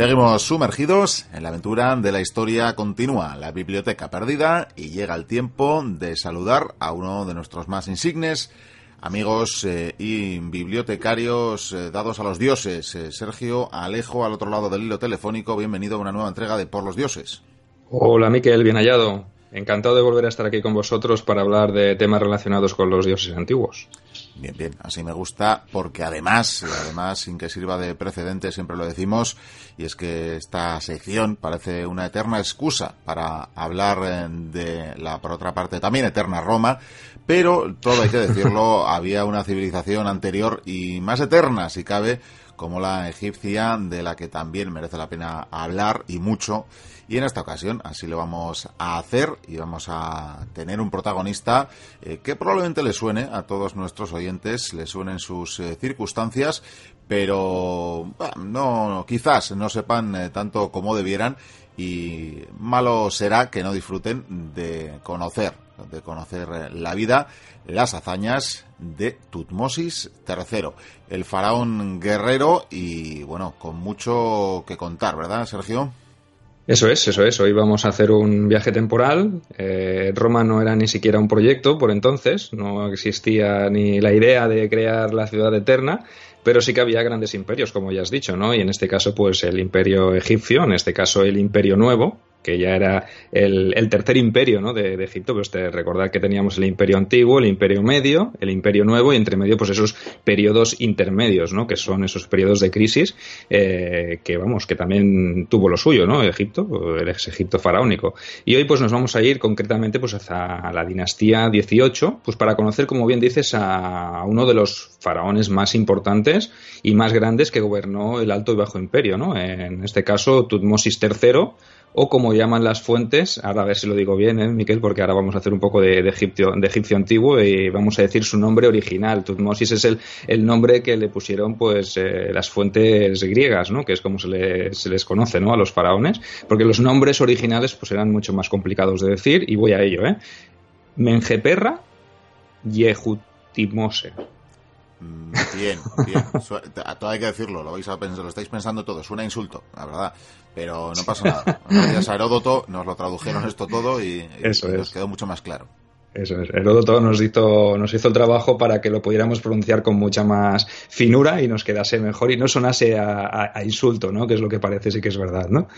Seguimos sumergidos en la aventura de la historia continua, la biblioteca perdida, y llega el tiempo de saludar a uno de nuestros más insignes amigos eh, y bibliotecarios eh, dados a los dioses. Eh, Sergio Alejo, al otro lado del hilo telefónico, bienvenido a una nueva entrega de Por los Dioses. Hola, Miquel, bien hallado. Encantado de volver a estar aquí con vosotros para hablar de temas relacionados con los dioses antiguos. Bien, bien, así me gusta porque además, además, sin que sirva de precedente, siempre lo decimos, y es que esta sección parece una eterna excusa para hablar eh, de la, por otra parte, también eterna Roma, pero todo hay que decirlo, había una civilización anterior y más eterna, si cabe, como la egipcia, de la que también merece la pena hablar y mucho. Y en esta ocasión así lo vamos a hacer y vamos a tener un protagonista eh, que probablemente le suene a todos nuestros oyentes, le suenen sus eh, circunstancias, pero no, quizás no sepan eh, tanto como debieran y malo será que no disfruten de conocer, de conocer la vida, las hazañas de Tutmosis III, el faraón guerrero y bueno, con mucho que contar, ¿verdad, Sergio? Eso es, eso es. Hoy vamos a hacer un viaje temporal. Eh, Roma no era ni siquiera un proyecto por entonces, no existía ni la idea de crear la ciudad eterna, pero sí que había grandes imperios, como ya has dicho, ¿no? Y en este caso, pues el imperio egipcio, en este caso el imperio nuevo, que ya era el, tercer imperio ¿no? de, Egipto, pues te recordar que teníamos el imperio antiguo, el imperio medio, el imperio nuevo y entre medio pues esos periodos intermedios, ¿no? que son esos periodos de crisis eh, que vamos, que también tuvo lo suyo, ¿no? Egipto, el ex Egipto faraónico. Y hoy pues nos vamos a ir concretamente pues hacia la dinastía 18, pues para conocer, como bien dices, a uno de los faraones más importantes y más grandes que gobernó el Alto y Bajo Imperio, ¿no? En este caso, Tutmosis III, o como llaman las fuentes, ahora a ver si lo digo bien, ¿eh, Miquel, porque ahora vamos a hacer un poco de, egipcio, de antiguo y vamos a decir su nombre original. Tutmosis es el, el nombre que le pusieron pues eh, las fuentes griegas, ¿no? que es como se, les conoce ¿no? a los faraones, porque los nombres originales pues eran mucho más complicados de decir y voy a ello. ¿eh? Menjeperra Yehutimose. Mm, bien, bien. Todo hay que decirlo, lo, vais a pensar, lo estáis pensando todo, suena insulto, la verdad. Pero no pasa nada. Gracias a Heródoto nos lo tradujeron esto todo y, nos quedó mucho más claro. Eso es. Nos hizo, nos hizo el trabajo para que lo pudiéramos pronunciar con mucha más finura y nos quedase mejor y no sonase a, insulto, ¿no? Que es lo que parece sí que es verdad, ¿no?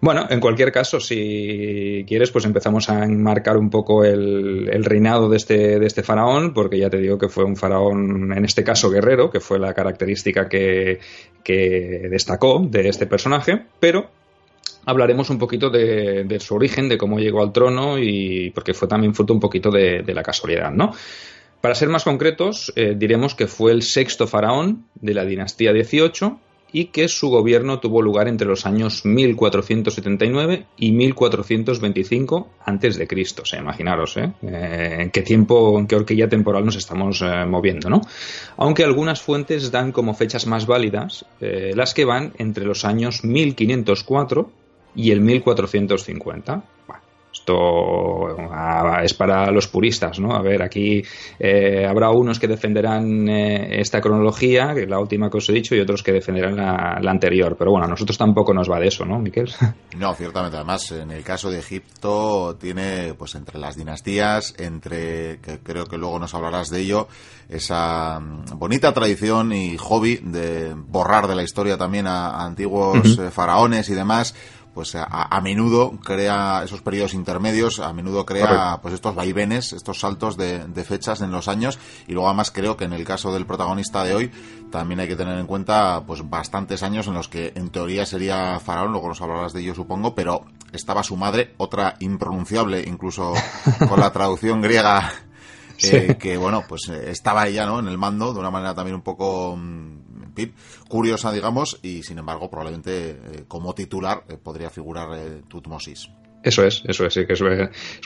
Bueno, en cualquier caso, si quieres, pues empezamos a enmarcar un poco el, reinado de este, de este faraón, porque ya te digo que fue un faraón, en este caso guerrero, que fue la característica que destacó de este personaje, pero hablaremos un poquito de, su origen, de cómo llegó al trono y porque fue también fruto un poquito de, la casualidad, ¿no? Para ser más concretos, eh, diremos que fue el sexto faraón de la dinastía 18 y que su gobierno tuvo lugar entre los años 1479 y 1425 antes de Cristo. Imaginaros, ¿eh? ¿eh? en qué tiempo, en qué horquilla temporal nos estamos eh, moviendo, ¿no? Aunque algunas fuentes dan como fechas más válidas las que van entre los años 1504 y el 1450. Bueno, esto ah, es para los puristas, ¿no? A ver, aquí eh, habrá unos que defenderán eh, esta cronología, que la última que os he dicho, y otros que defenderán la, anterior. Pero bueno, a nosotros tampoco nos va de eso, ¿no, Miquel? No, ciertamente. Además, en el caso de Egipto, tiene, pues, entre las dinastías, entre, que creo que luego nos hablarás de ello, esa mm, bonita tradición y hobby de borrar de la historia también a, antiguos eh, faraones y demás pues a, menudo crea esos periodos intermedios, a menudo crea pues estos vaivenes, estos saltos de, fechas en los años. Y luego además creo que en el caso del protagonista de hoy también hay que tener en cuenta pues bastantes años en los que en teoría sería faraón, luego nos hablarás de ello supongo, pero estaba su madre, otra impronunciable incluso con la traducción griega eh, que bueno, pues eh, estaba ella, ¿no? En el mando de una manera también un poco curiosa, digamos, y sin embargo, probablemente eh, como titular eh, podría figurar eh, Tutmosis. Eso es, eso es, que es,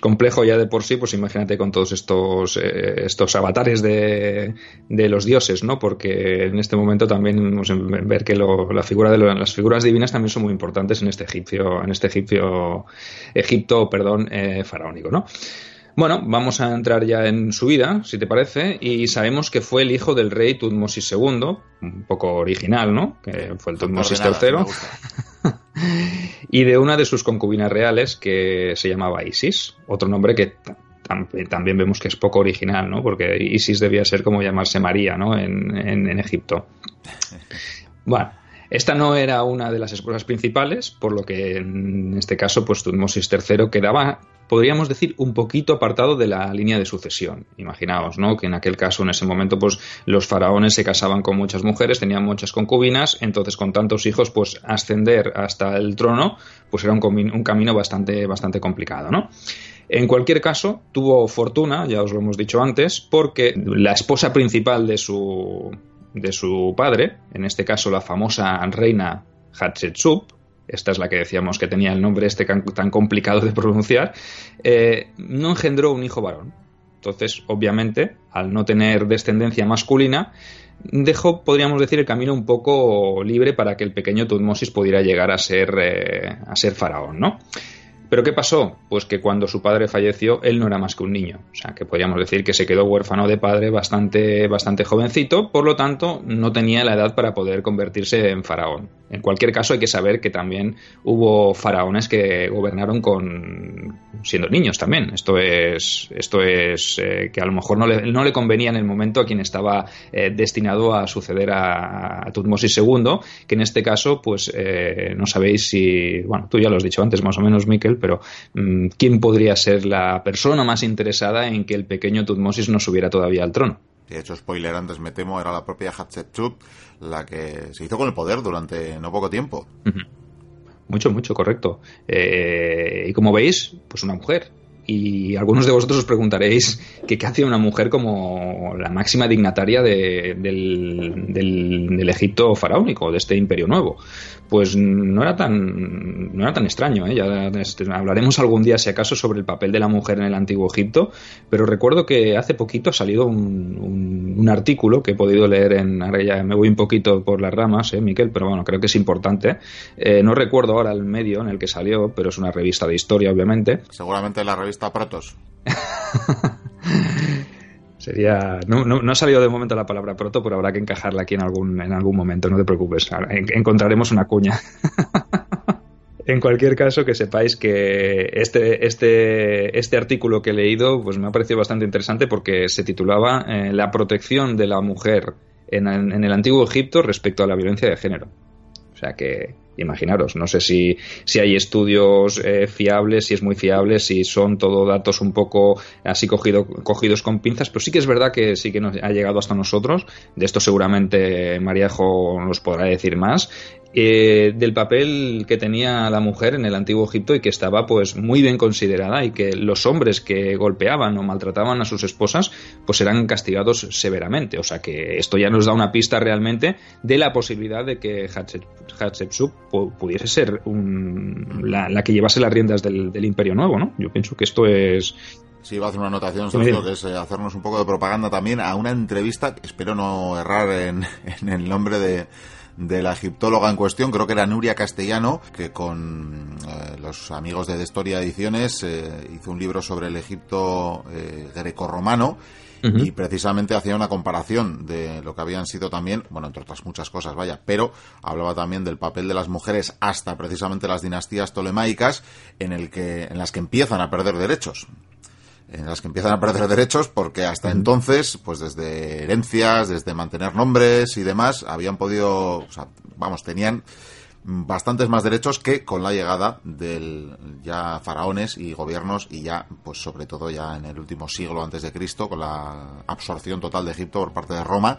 complejo ya de por sí, pues imagínate con todos estos, estos avatares de, de, los dioses, ¿no? Porque en este momento también ver que la figura de las figuras divinas también son muy importantes en este egipcio, en este egipcio, Egipto, perdón, faraónico, ¿no? Bueno, vamos a entrar ya en su vida, si te parece, y sabemos que fue el hijo del rey Tutmosis II, un poco original, ¿no? Que fue el Tutmosis III. y de una de sus concubinas reales que se llamaba Isis, otro nombre que también vemos que es poco original, ¿no? Porque Isis debía ser como llamarse María, ¿no? En, en Egipto. Bueno, esta no era una de las esposas principales, por lo que en este caso, pues Tutmosis III quedaba, podríamos decir, un poquito apartado de la línea de sucesión. Imaginaos, ¿no? Que en aquel caso, en ese momento, pues los faraones se casaban con muchas mujeres, tenían muchas concubinas, entonces con tantos hijos, pues ascender hasta el trono, pues era un, un camino bastante, bastante complicado, ¿no? En cualquier caso, tuvo fortuna, ya os lo hemos dicho antes, porque la esposa principal de su, de su padre, en este caso la famosa reina Hatshepsut, esta es la que decíamos que tenía el nombre este tan complicado de pronunciar, eh, no engendró un hijo varón. Entonces, obviamente, al no tener descendencia masculina, dejó, podríamos decir, el camino un poco libre para que el pequeño Tutmosis pudiera llegar a ser, eh, a ser faraón, ¿no? ¿Pero qué pasó? Pues que cuando su padre falleció, él no era más que un niño. O sea, que podríamos decir que se quedó huérfano de padre bastante, bastante jovencito, por lo tanto, no tenía la edad para poder convertirse en faraón. En cualquier caso, hay que saber que también hubo faraones que gobernaron con siendo niños también. Esto es, esto es eh, que a lo mejor no le, no le, convenía en el momento a quien estaba eh, destinado a suceder a, Tutmosis II, que en este caso, pues eh, no sabéis si, bueno, tú ya lo has dicho antes más o menos, Miquel, pero mm, ¿quién podría ser la persona más interesada en que el pequeño Tutmosis no subiera todavía al trono? De hecho, spoiler antes me temo, era la propia Hatshepsut la que se hizo con el poder durante no poco tiempo. Mucho, mucho, correcto. Eh, y como veis, pues una mujer. Y algunos de vosotros os preguntaréis qué hacía una mujer como la máxima dignataria del, del, Egipto faraónico, de este imperio nuevo. Pues no era tan, no era tan extraño. ¿eh? Ya este, hablaremos algún día, si acaso, sobre el papel de la mujer en el antiguo Egipto. Pero recuerdo que hace poquito ha salido un, un, artículo que he podido leer en. Ahora ya me voy un poquito por las ramas, ¿eh, Miquel? Pero bueno, creo que es importante. Eh, no recuerdo ahora el medio en el que salió, pero es una revista de historia, obviamente. Seguramente la revista Protos. Sería. No, no, ha salido de momento la palabra proto, pero habrá que encajarla aquí en algún, en algún momento, no te preocupes. encontraremos una cuña. en cualquier caso, que sepáis que este, este, este artículo que he leído pues me ha parecido bastante interesante porque se titulaba eh, La protección de la mujer en, en el antiguo Egipto respecto a la violencia de género. O sea que imaginaros, no sé si, si hay estudios eh, fiables, si es muy fiable, si son todo datos un poco así cogido, cogidos con pinzas, pero sí que es verdad que sí que nos ha llegado hasta nosotros. De esto seguramente Maríajo nos podrá decir más. Eh, del papel que tenía la mujer en el antiguo Egipto y que estaba pues muy bien considerada y que los hombres que golpeaban o maltrataban a sus esposas pues eran castigados severamente. O sea que esto ya nos da una pista realmente de la posibilidad de que Hatshepsut pudiese ser la, que llevase las riendas del, Imperio Nuevo, ¿no? Yo pienso que esto es Sí, va a hacer una anotación, Sergio, que es eh, hacernos un poco de propaganda también a una entrevista, espero no errar en el nombre de, de la egiptóloga en cuestión, creo que era Nuria Castellano, que con eh, los amigos de Destoria Ediciones eh, hizo un libro sobre el Egipto eh, grecorromano y precisamente hacía una comparación de lo que habían sido también, bueno, entre otras muchas cosas, vaya, pero hablaba también del papel de las mujeres hasta precisamente las dinastías tolemaicas en el que en las que empiezan a perder derechos en las que empiezan a perder derechos porque hasta entonces, pues desde herencias, desde mantener nombres y demás, habían podido, o sea, vamos, tenían bastantes más derechos que con la llegada del ya faraones y gobiernos y ya pues sobre todo ya en el último siglo antes de Cristo con la absorción total de Egipto por parte de Roma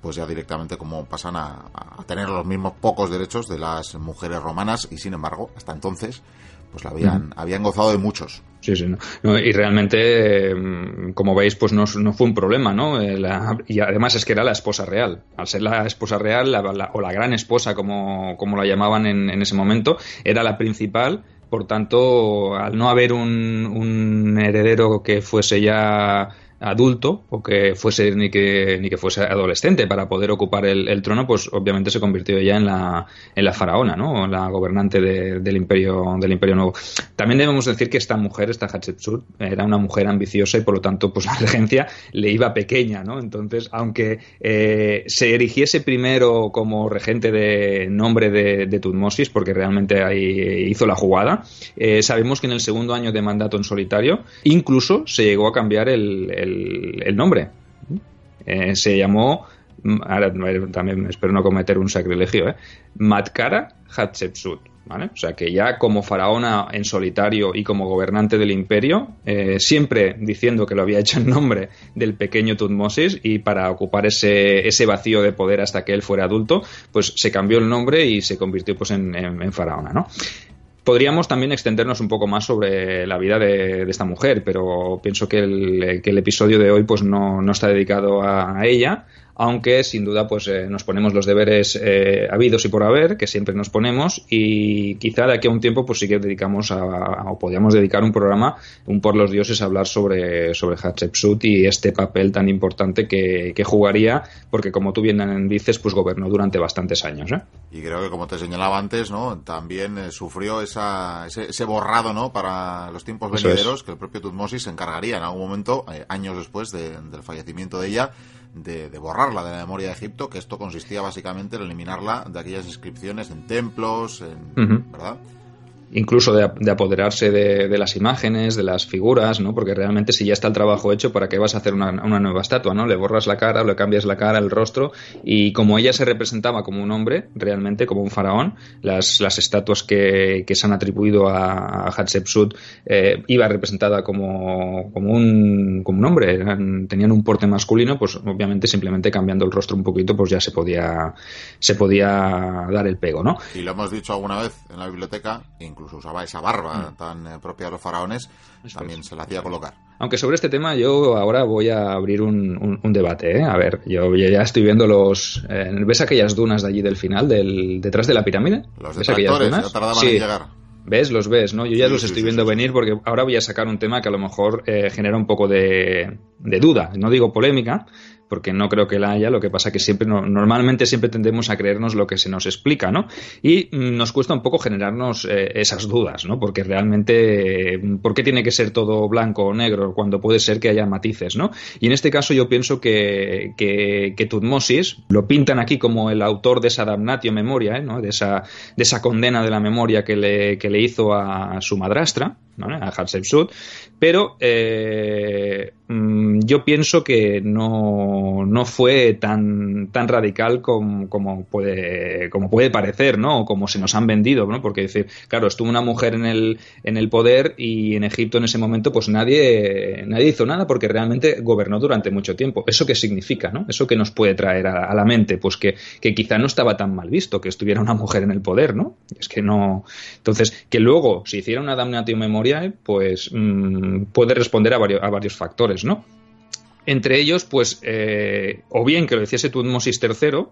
pues ya directamente como pasan a, a tener los mismos pocos derechos de las mujeres romanas y sin embargo hasta entonces pues la habían, habían gozado de muchos. Sí, sí, no. y realmente, mm, como veis, pues no, fue un problema, ¿no? Eh, y además es que era la esposa real. Al ser la esposa real, o la gran esposa, como, como la llamaban en, en, ese momento, era la principal. Por tanto, al no haber un heredero que fuese ya adulto o que fuese ni que, ni que fuese adolescente para poder ocupar el, trono, pues obviamente se convirtió ya en la, en la faraona, ¿no? La gobernante del imperio del imperio nuevo. También debemos decir que esta mujer, esta Hatshepsut, era una mujer ambiciosa y por lo tanto, pues la regencia le iba pequeña, ¿no? Entonces, aunque eh, se erigiese primero como regente de nombre de, Tutmosis, porque realmente ahí hizo la jugada, eh, sabemos que en el segundo año de mandato en solitario, incluso se llegó a cambiar el el, nombre. Eh, se llamó, ahora también espero no cometer un sacrilegio, ¿eh? Matkara Hatshepsut. ¿Vale? O sea que ya como faraona en solitario y como gobernante del imperio, eh, siempre diciendo que lo había hecho en nombre del pequeño Tutmosis y para ocupar ese, ese vacío de poder hasta que él fuera adulto, pues se cambió el nombre y se convirtió pues en, en faraona, ¿no? Podríamos también extendernos un poco más sobre la vida de, esta mujer, pero pienso que el, que el, episodio de hoy pues no, no está dedicado a ella, aunque sin duda pues eh, nos ponemos los deberes eh, habidos y por haber, que siempre nos ponemos, y quizá de aquí a un tiempo pues sí que dedicamos a, o podríamos dedicar un programa, un por los dioses, a hablar sobre, sobre Hatshepsut y este papel tan importante que, jugaría, porque como tú bien dices, pues gobernó durante bastantes años. ¿eh? Y creo que como te señalaba antes, ¿no? también sufrió esa, ese, borrado ¿no? para los tiempos venideros que el propio Tutmosis se encargaría en algún momento, años después del fallecimiento de ella, de, borrarla de la memoria de Egipto, que esto consistía básicamente en eliminarla de aquellas inscripciones en templos, en, ¿verdad? Incluso de, apoderarse de, las imágenes, de las figuras, ¿no? Porque realmente si ya está el trabajo hecho, ¿para qué vas a hacer una, nueva estatua, ¿no? Le borras la cara, le cambias la cara, el rostro, y como ella se representaba como un hombre, realmente como un faraón, las, las estatuas que, se han atribuido a, Hatshepsut eh, iba representada como, como, un, como un hombre, tenían un porte masculino, pues obviamente simplemente cambiando el rostro un poquito, pues ya se podía, se podía dar el pego, ¿no? Y lo hemos dicho alguna vez en la biblioteca, incluso usaba esa barba mm. tan eh, propia de los faraones, también se la hacía colocar. Aunque sobre este tema yo ahora voy a abrir un, debate. ¿eh? A ver, yo ya estoy viendo los... Eh, ¿Ves aquellas dunas de allí del final, del, detrás de la pirámide? Los ¿Ves aquellas dunas? tardaban en llegar. ¿Ves? Los ves, ¿no? Yo ya los estoy viendo venir porque ahora voy a sacar un tema que a lo mejor genera un poco de, de duda. No digo polémica, porque no creo que la haya, lo que pasa que siempre, normalmente siempre tendemos a creernos lo que se nos explica, ¿no? Y mm, nos cuesta un poco generarnos eh, esas dudas, ¿no? Porque realmente, ¿por qué tiene que ser todo blanco o negro cuando puede ser que haya matices, ¿no? Y en este caso yo pienso que, que, Tutmosis lo pintan aquí como el autor de esa damnatio memoria, ¿eh? ¿no? De esa, de esa condena de la memoria que le, que le hizo a su madrastra, ¿no? a Hatshepsut, pero eh, mm, yo pienso que no, no fue tan, tan radical como, como, puede, como puede parecer, ¿no? Como se nos han vendido, ¿no? Porque decir, claro, estuvo una mujer en el, en el poder y en Egipto en ese momento, pues nadie, nadie hizo nada porque realmente gobernó durante mucho tiempo. ¿Eso qué significa, no? ¿Eso que nos puede traer a, la mente? Pues que, que quizá no estaba tan mal visto que estuviera una mujer en el poder, ¿no? Es que no. Entonces, que luego se hiciera una damnatio memoriae, pues mm, puede responder a varios, a varios factores, ¿no? Entre ellos, pues, eh, o bien que lo hiciese Tutmosis III,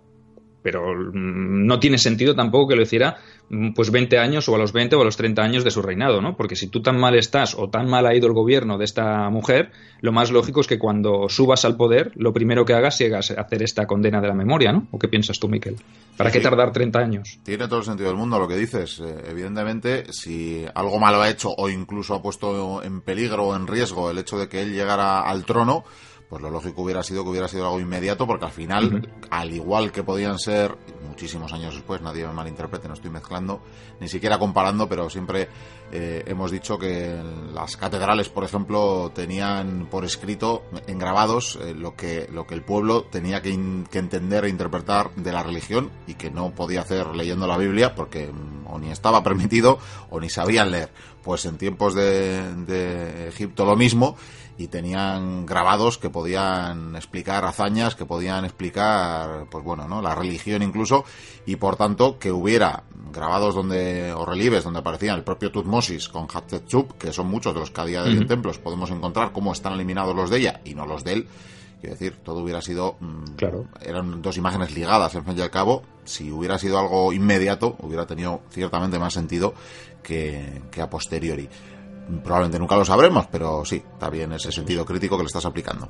pero mm, no tiene sentido tampoco que lo hiciera mm, pues 20 años o a los 20 o a los 30 años de su reinado, ¿no? Porque si tú tan mal estás o tan mal ha ido el gobierno de esta mujer, lo más lógico es que cuando subas al poder, lo primero que hagas sea hacer esta condena de la memoria, ¿no? ¿O qué piensas tú, Miquel? ¿Para qué tardar 30 años? Tiene todo el sentido del mundo lo que dices. Eh, evidentemente, si algo malo ha hecho o incluso ha puesto en peligro o en riesgo el hecho de que él llegara al trono, pues lo lógico hubiera sido que hubiera sido algo inmediato, porque al final, al igual que podían ser muchísimos años después, nadie me malinterprete, no estoy mezclando, ni siquiera comparando, pero siempre eh, hemos dicho que las catedrales, por ejemplo, tenían por escrito, engrabados, eh, lo, que, lo que el pueblo tenía que, entender e interpretar de la religión y que no podía hacer leyendo la Biblia, porque mm, o ni estaba permitido o ni sabían leer. Pues en tiempos de, de Egipto lo mismo y tenían grabados que podían explicar hazañas, que podían explicar, pues bueno, ¿no? La religión incluso, y por tanto que hubiera grabados donde, o relieves donde aparecían el propio Tutmosis con Hatshepsut, que son muchos de los que a día de hoy en templos podemos encontrar cómo están eliminados los de ella y no los de él. Quiero decir, todo hubiera sido. Mm, claro. Eran dos imágenes ligadas, en fin y al cabo. Si hubiera sido algo inmediato, hubiera tenido ciertamente más sentido que, que a posteriori. Probablemente nunca lo sabremos, pero sí, bien ese sentido crítico que le estás aplicando.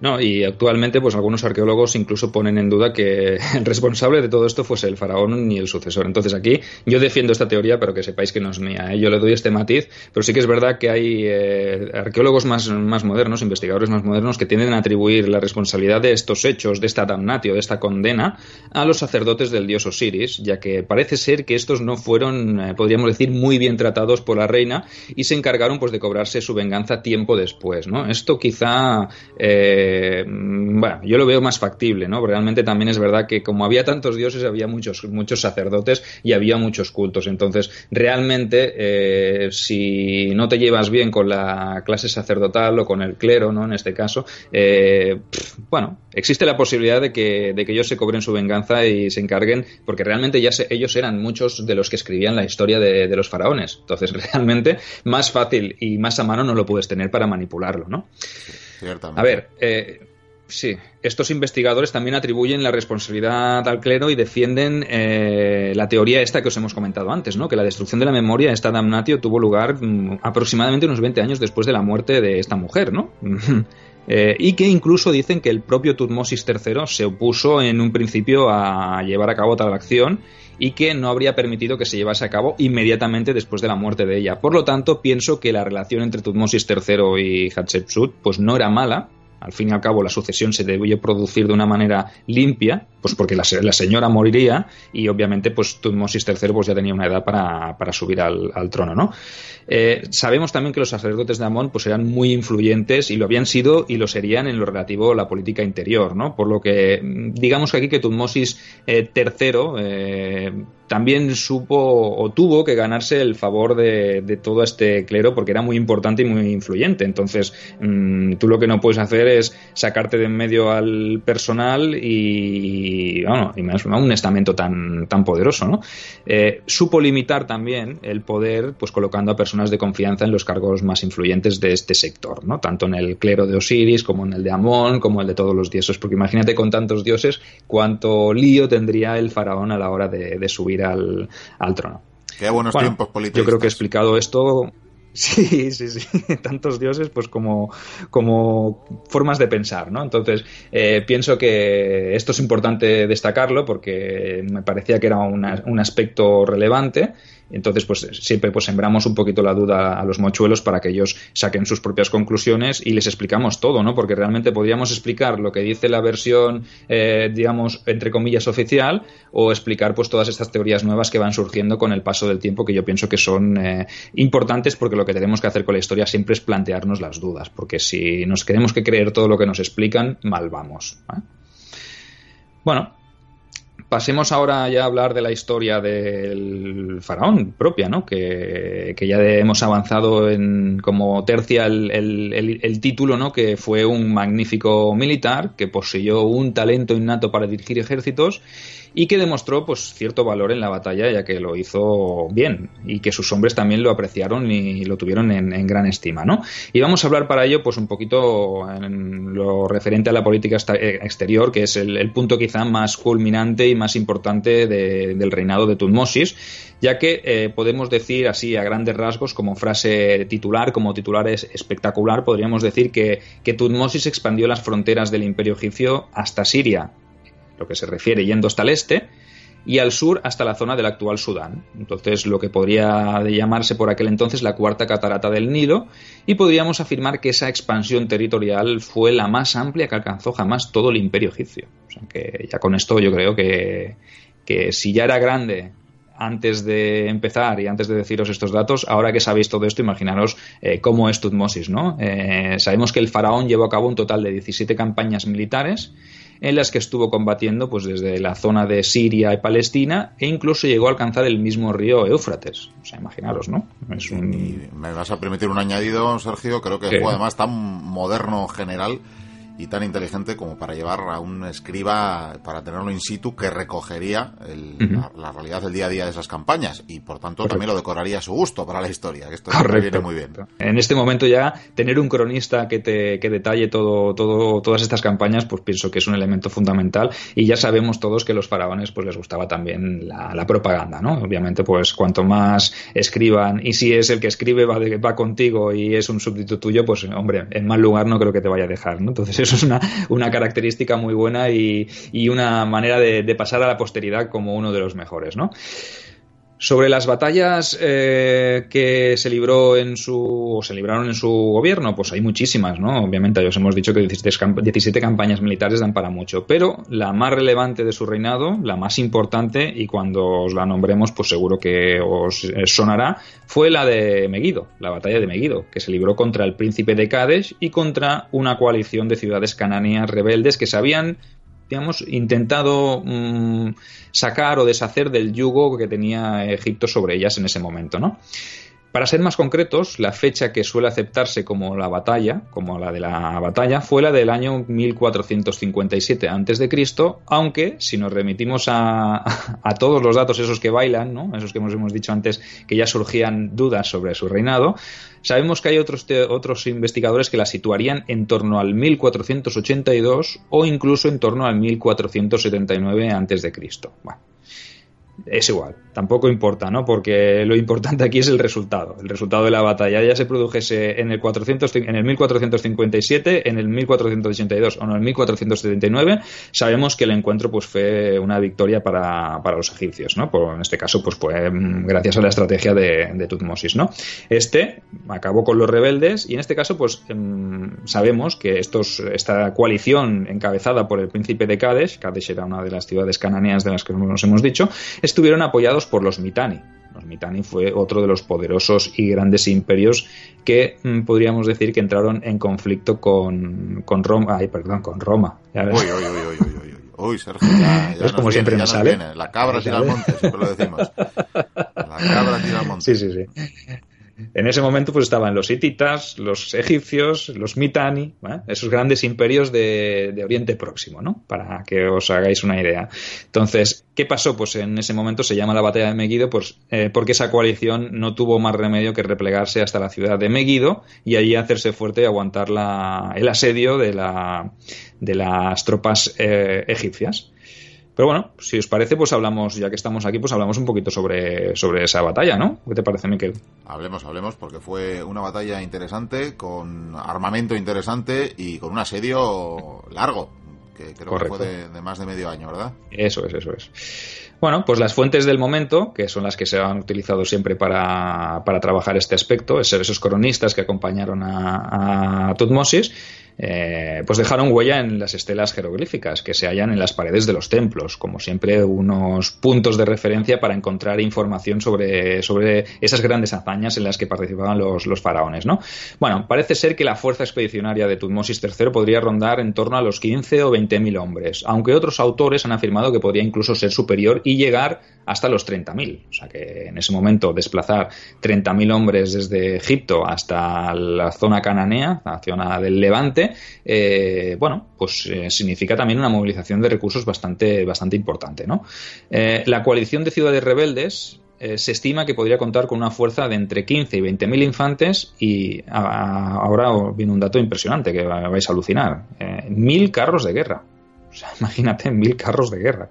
No, y actualmente, pues algunos arqueólogos incluso ponen en duda que el responsable de todo esto fuese el faraón ni el sucesor. Entonces aquí yo defiendo esta teoría, pero que sepáis que no es mía. ¿eh? Yo le doy este matiz, pero sí que es verdad que hay eh, arqueólogos más, más modernos, investigadores más modernos, que tienden a atribuir la responsabilidad de estos hechos, de esta damnatio, de esta condena, a los sacerdotes del dios Osiris, ya que parece ser que estos no fueron, eh, podríamos decir, muy bien tratados por la reina y se encargaron pues de cobrarse su venganza tiempo después. ¿no? Esto quizá bueno, yo lo veo más factible, ¿no? Realmente también es verdad que como había tantos dioses, había muchos, muchos sacerdotes y había muchos cultos. Entonces, realmente, eh, si no te llevas bien con la clase sacerdotal o con el clero, ¿no? En este caso, eh, bueno, existe la posibilidad de que, de que ellos se cobren su venganza y se encarguen, porque realmente ya ellos eran muchos de los que escribían la historia de, de los faraones. Entonces, realmente, más fácil y más a mano no lo puedes tener para manipularlo, ¿no? A ver, eh, sí, estos investigadores también atribuyen la responsabilidad al clero y defienden eh, la teoría esta que os hemos comentado antes, ¿no? que la destrucción de la memoria, esta damnatio, tuvo lugar mm, aproximadamente unos 20 años después de la muerte de esta mujer, ¿no? Eh, y que incluso dicen que el propio Tutmosis III se opuso en un principio a llevar a cabo tal acción y que no habría permitido que se llevase a cabo inmediatamente después de la muerte de ella. Por lo tanto, pienso que la relación entre Tutmosis III y Hatshepsut pues no era mala, al fin y al cabo la sucesión se debió producir de una manera limpia, pues porque la, señora moriría y obviamente pues Tutmosis III pues ya tenía una edad para, subir al, trono, ¿no? Eh, sabemos también que los sacerdotes de Amón pues eran muy influyentes y lo habían sido y lo serían en lo relativo a la política interior, ¿no? Por lo que digamos que aquí que Tutmosis eh, III también supo o tuvo que ganarse el favor de, todo este clero porque era muy importante y muy influyente. Entonces, mm, tú lo que no puedes hacer es sacarte de en medio al personal y, bueno, y menos un estamento tan, tan poderoso, ¿no? Eh, supo limitar también el poder, pues colocando a personas de confianza en los cargos más influyentes de este sector, ¿no? Tanto en el clero de Osiris como en el de Amón, como el de todos los dioses, porque imagínate con tantos dioses cuánto lío tendría el faraón a la hora de subir al, trono. Qué buenos tiempos políticos. Yo creo que he explicado esto Sí, sí, sí. Tantos dioses, pues como, como formas de pensar, ¿no? Entonces, eh, pienso que esto es importante destacarlo porque me parecía que era un aspecto relevante entonces, pues siempre pues sembramos un poquito la duda a los mochuelos para que ellos saquen sus propias conclusiones y les explicamos todo, ¿no? Porque realmente podríamos explicar lo que dice la versión, eh, digamos, entre comillas, oficial, o explicar pues todas estas teorías nuevas que van surgiendo con el paso del tiempo, que yo pienso que son eh, importantes porque lo que tenemos que hacer con la historia siempre es plantearnos las dudas, porque si nos queremos que creer todo lo que nos explican, mal vamos. Bueno, pasemos ahora ya a hablar de la historia del faraón propia, ¿no? Que, ya hemos avanzado en como tercia el, el, título, ¿no? Que fue un magnífico militar que poseyó un talento innato para dirigir ejércitos y que demostró pues cierto valor en la batalla ya que lo hizo bien y que sus hombres también lo apreciaron y lo tuvieron en, gran estima ¿no? y vamos a hablar para ello pues un poquito en lo referente a la política eh, exterior que es el, punto quizá más culminante y más importante del reinado de Tutmosis ya que eh, podemos decir así a grandes rasgos como frase titular como titular es espectacular podríamos decir que, que Tutmosis expandió las fronteras del imperio egipcio hasta Siria lo que se refiere yendo hasta el este, y al sur hasta la zona del actual Sudán. Entonces, lo que podría llamarse por aquel entonces la cuarta catarata del Nilo, y podríamos afirmar que esa expansión territorial fue la más amplia que alcanzó jamás todo el imperio egipcio. O sea que ya con esto yo creo que, que si ya era grande antes de empezar y antes de deciros estos datos, ahora que sabéis todo esto, imaginaros eh, cómo es Tutmosis, ¿no? Eh, sabemos que el faraón llevó a cabo un total de 17 campañas militares en las que estuvo combatiendo pues desde la zona de Siria y Palestina e incluso llegó a alcanzar el mismo río Éufrates. O sea, imaginaros, ¿no? Es un... me vas a permitir un añadido, Sergio, creo que fue además tan moderno general y tan inteligente como para llevar a un escriba, para tenerlo in situ, que recogería la, realidad del día a día de esas campañas y por tanto también lo decoraría a su gusto para la historia, que esto viene muy bien. En este momento ya tener un cronista que te que detalle todo, todo, todas estas campañas, pues pienso que es un elemento fundamental y ya sabemos todos que los faraones pues les gustaba también la, propaganda, ¿no? Obviamente pues cuanto más escriban y si es el que escribe va, va contigo y es un súbdito tuyo, pues hombre, en mal lugar no creo que te vaya a dejar, ¿no? Entonces eso es una, una característica muy buena y, y una manera de, pasar a la posteridad como uno de los mejores, ¿no? Sobre las batallas eh, que se libró en su o se libraron en su gobierno, pues hay muchísimas, ¿no? Obviamente, ya os hemos dicho que 17, campañas militares dan para mucho, pero la más relevante de su reinado, la más importante, y cuando os la nombremos, pues seguro que os sonará, fue la de Megiddo, la batalla de Megiddo, que se libró contra el príncipe de Cádiz y contra una coalición de ciudades cananeas rebeldes que se habían intentado mm, sacar o deshacer del yugo que tenía Egipto sobre ellas en ese momento, ¿no? Para ser más concretos, la fecha que suele aceptarse como la batalla, como la de la batalla, fue la del año 1457 a.C., aunque si nos remitimos a, todos los datos esos que bailan, ¿no? esos que hemos dicho antes que ya surgían dudas sobre su reinado, sabemos que hay otros, otros investigadores que la situarían en torno al 1482 o incluso en torno al 1479 a.C. Bueno, es igual, tampoco importa, ¿no? Porque lo importante aquí es el resultado, el resultado de la batalla. Ya se produjese en el, 400, en el 1457, en el 1482 o en el 1479, sabemos que el encuentro pues fue una victoria para, los egipcios, ¿no? en este caso, pues fue mm, gracias a la estrategia de, Tutmosis, ¿no? Este acabó con los rebeldes y en este caso, pues mm, sabemos que estos, esta coalición encabezada por el príncipe de Kadesh, Kadesh era una de las ciudades cananeas de las que nos hemos dicho, estuvieron apoyados por los Mitanni. Los Mitanni fue otro de los poderosos y grandes imperios que mm, podríamos decir que entraron en conflicto con, con Roma. Ay, perdón, con Roma. Uy, uy, uy, uy, uy, uy. Sergio, ya, es como siempre me sale. La cabra tira al monte, siempre lo decimos. La cabra tira al monte. Sí, sí, sí. En ese momento pues estaban los hititas, los egipcios, los mitani, esos grandes imperios de, Oriente Próximo, ¿no? Para que os hagáis una idea. Entonces, ¿qué pasó? Pues en ese momento se llama la batalla de Megiddo pues, eh, porque esa coalición no tuvo más remedio que replegarse hasta la ciudad de Megiddo y allí hacerse fuerte y aguantar el asedio de, las tropas eh, egipcias. Pero bueno, si os parece, pues hablamos, ya que estamos aquí, pues hablamos un poquito sobre, sobre esa batalla, ¿no? ¿Qué te parece, Miquel? Hablemos, hablemos, porque fue una batalla interesante, con armamento interesante y con un asedio largo, que creo que fue de, más de medio año, ¿verdad? Eso es, eso es. Bueno, pues las fuentes del momento, que son las que se han utilizado siempre para, para trabajar este aspecto, esos cronistas que acompañaron a, Tutmosis, eh, pues dejaron huella en las estelas jeroglíficas que se hallan en las paredes de los templos, como siempre unos puntos de referencia para encontrar información sobre, sobre esas grandes hazañas en las que participaban los, los faraones. ¿no? Bueno, parece ser que la fuerza expedicionaria de Tutmosis III podría rondar en torno a los 15 o 20 mil hombres, aunque otros autores han afirmado que podría incluso ser superior y llegar hasta los 30.000. O sea que en ese momento desplazar 30.000 hombres desde Egipto hasta la zona cananea, la zona del Levante, eh, bueno, pues eh, significa también una movilización de recursos bastante, bastante importante. ¿no? Eh, la coalición de ciudades rebeldes se estima que podría contar con una fuerza de entre 15 y 20 mil infantes y ahora viene un dato impresionante que vais a alucinar. mil carros de guerra. O sea, imagínate, mil carros de guerra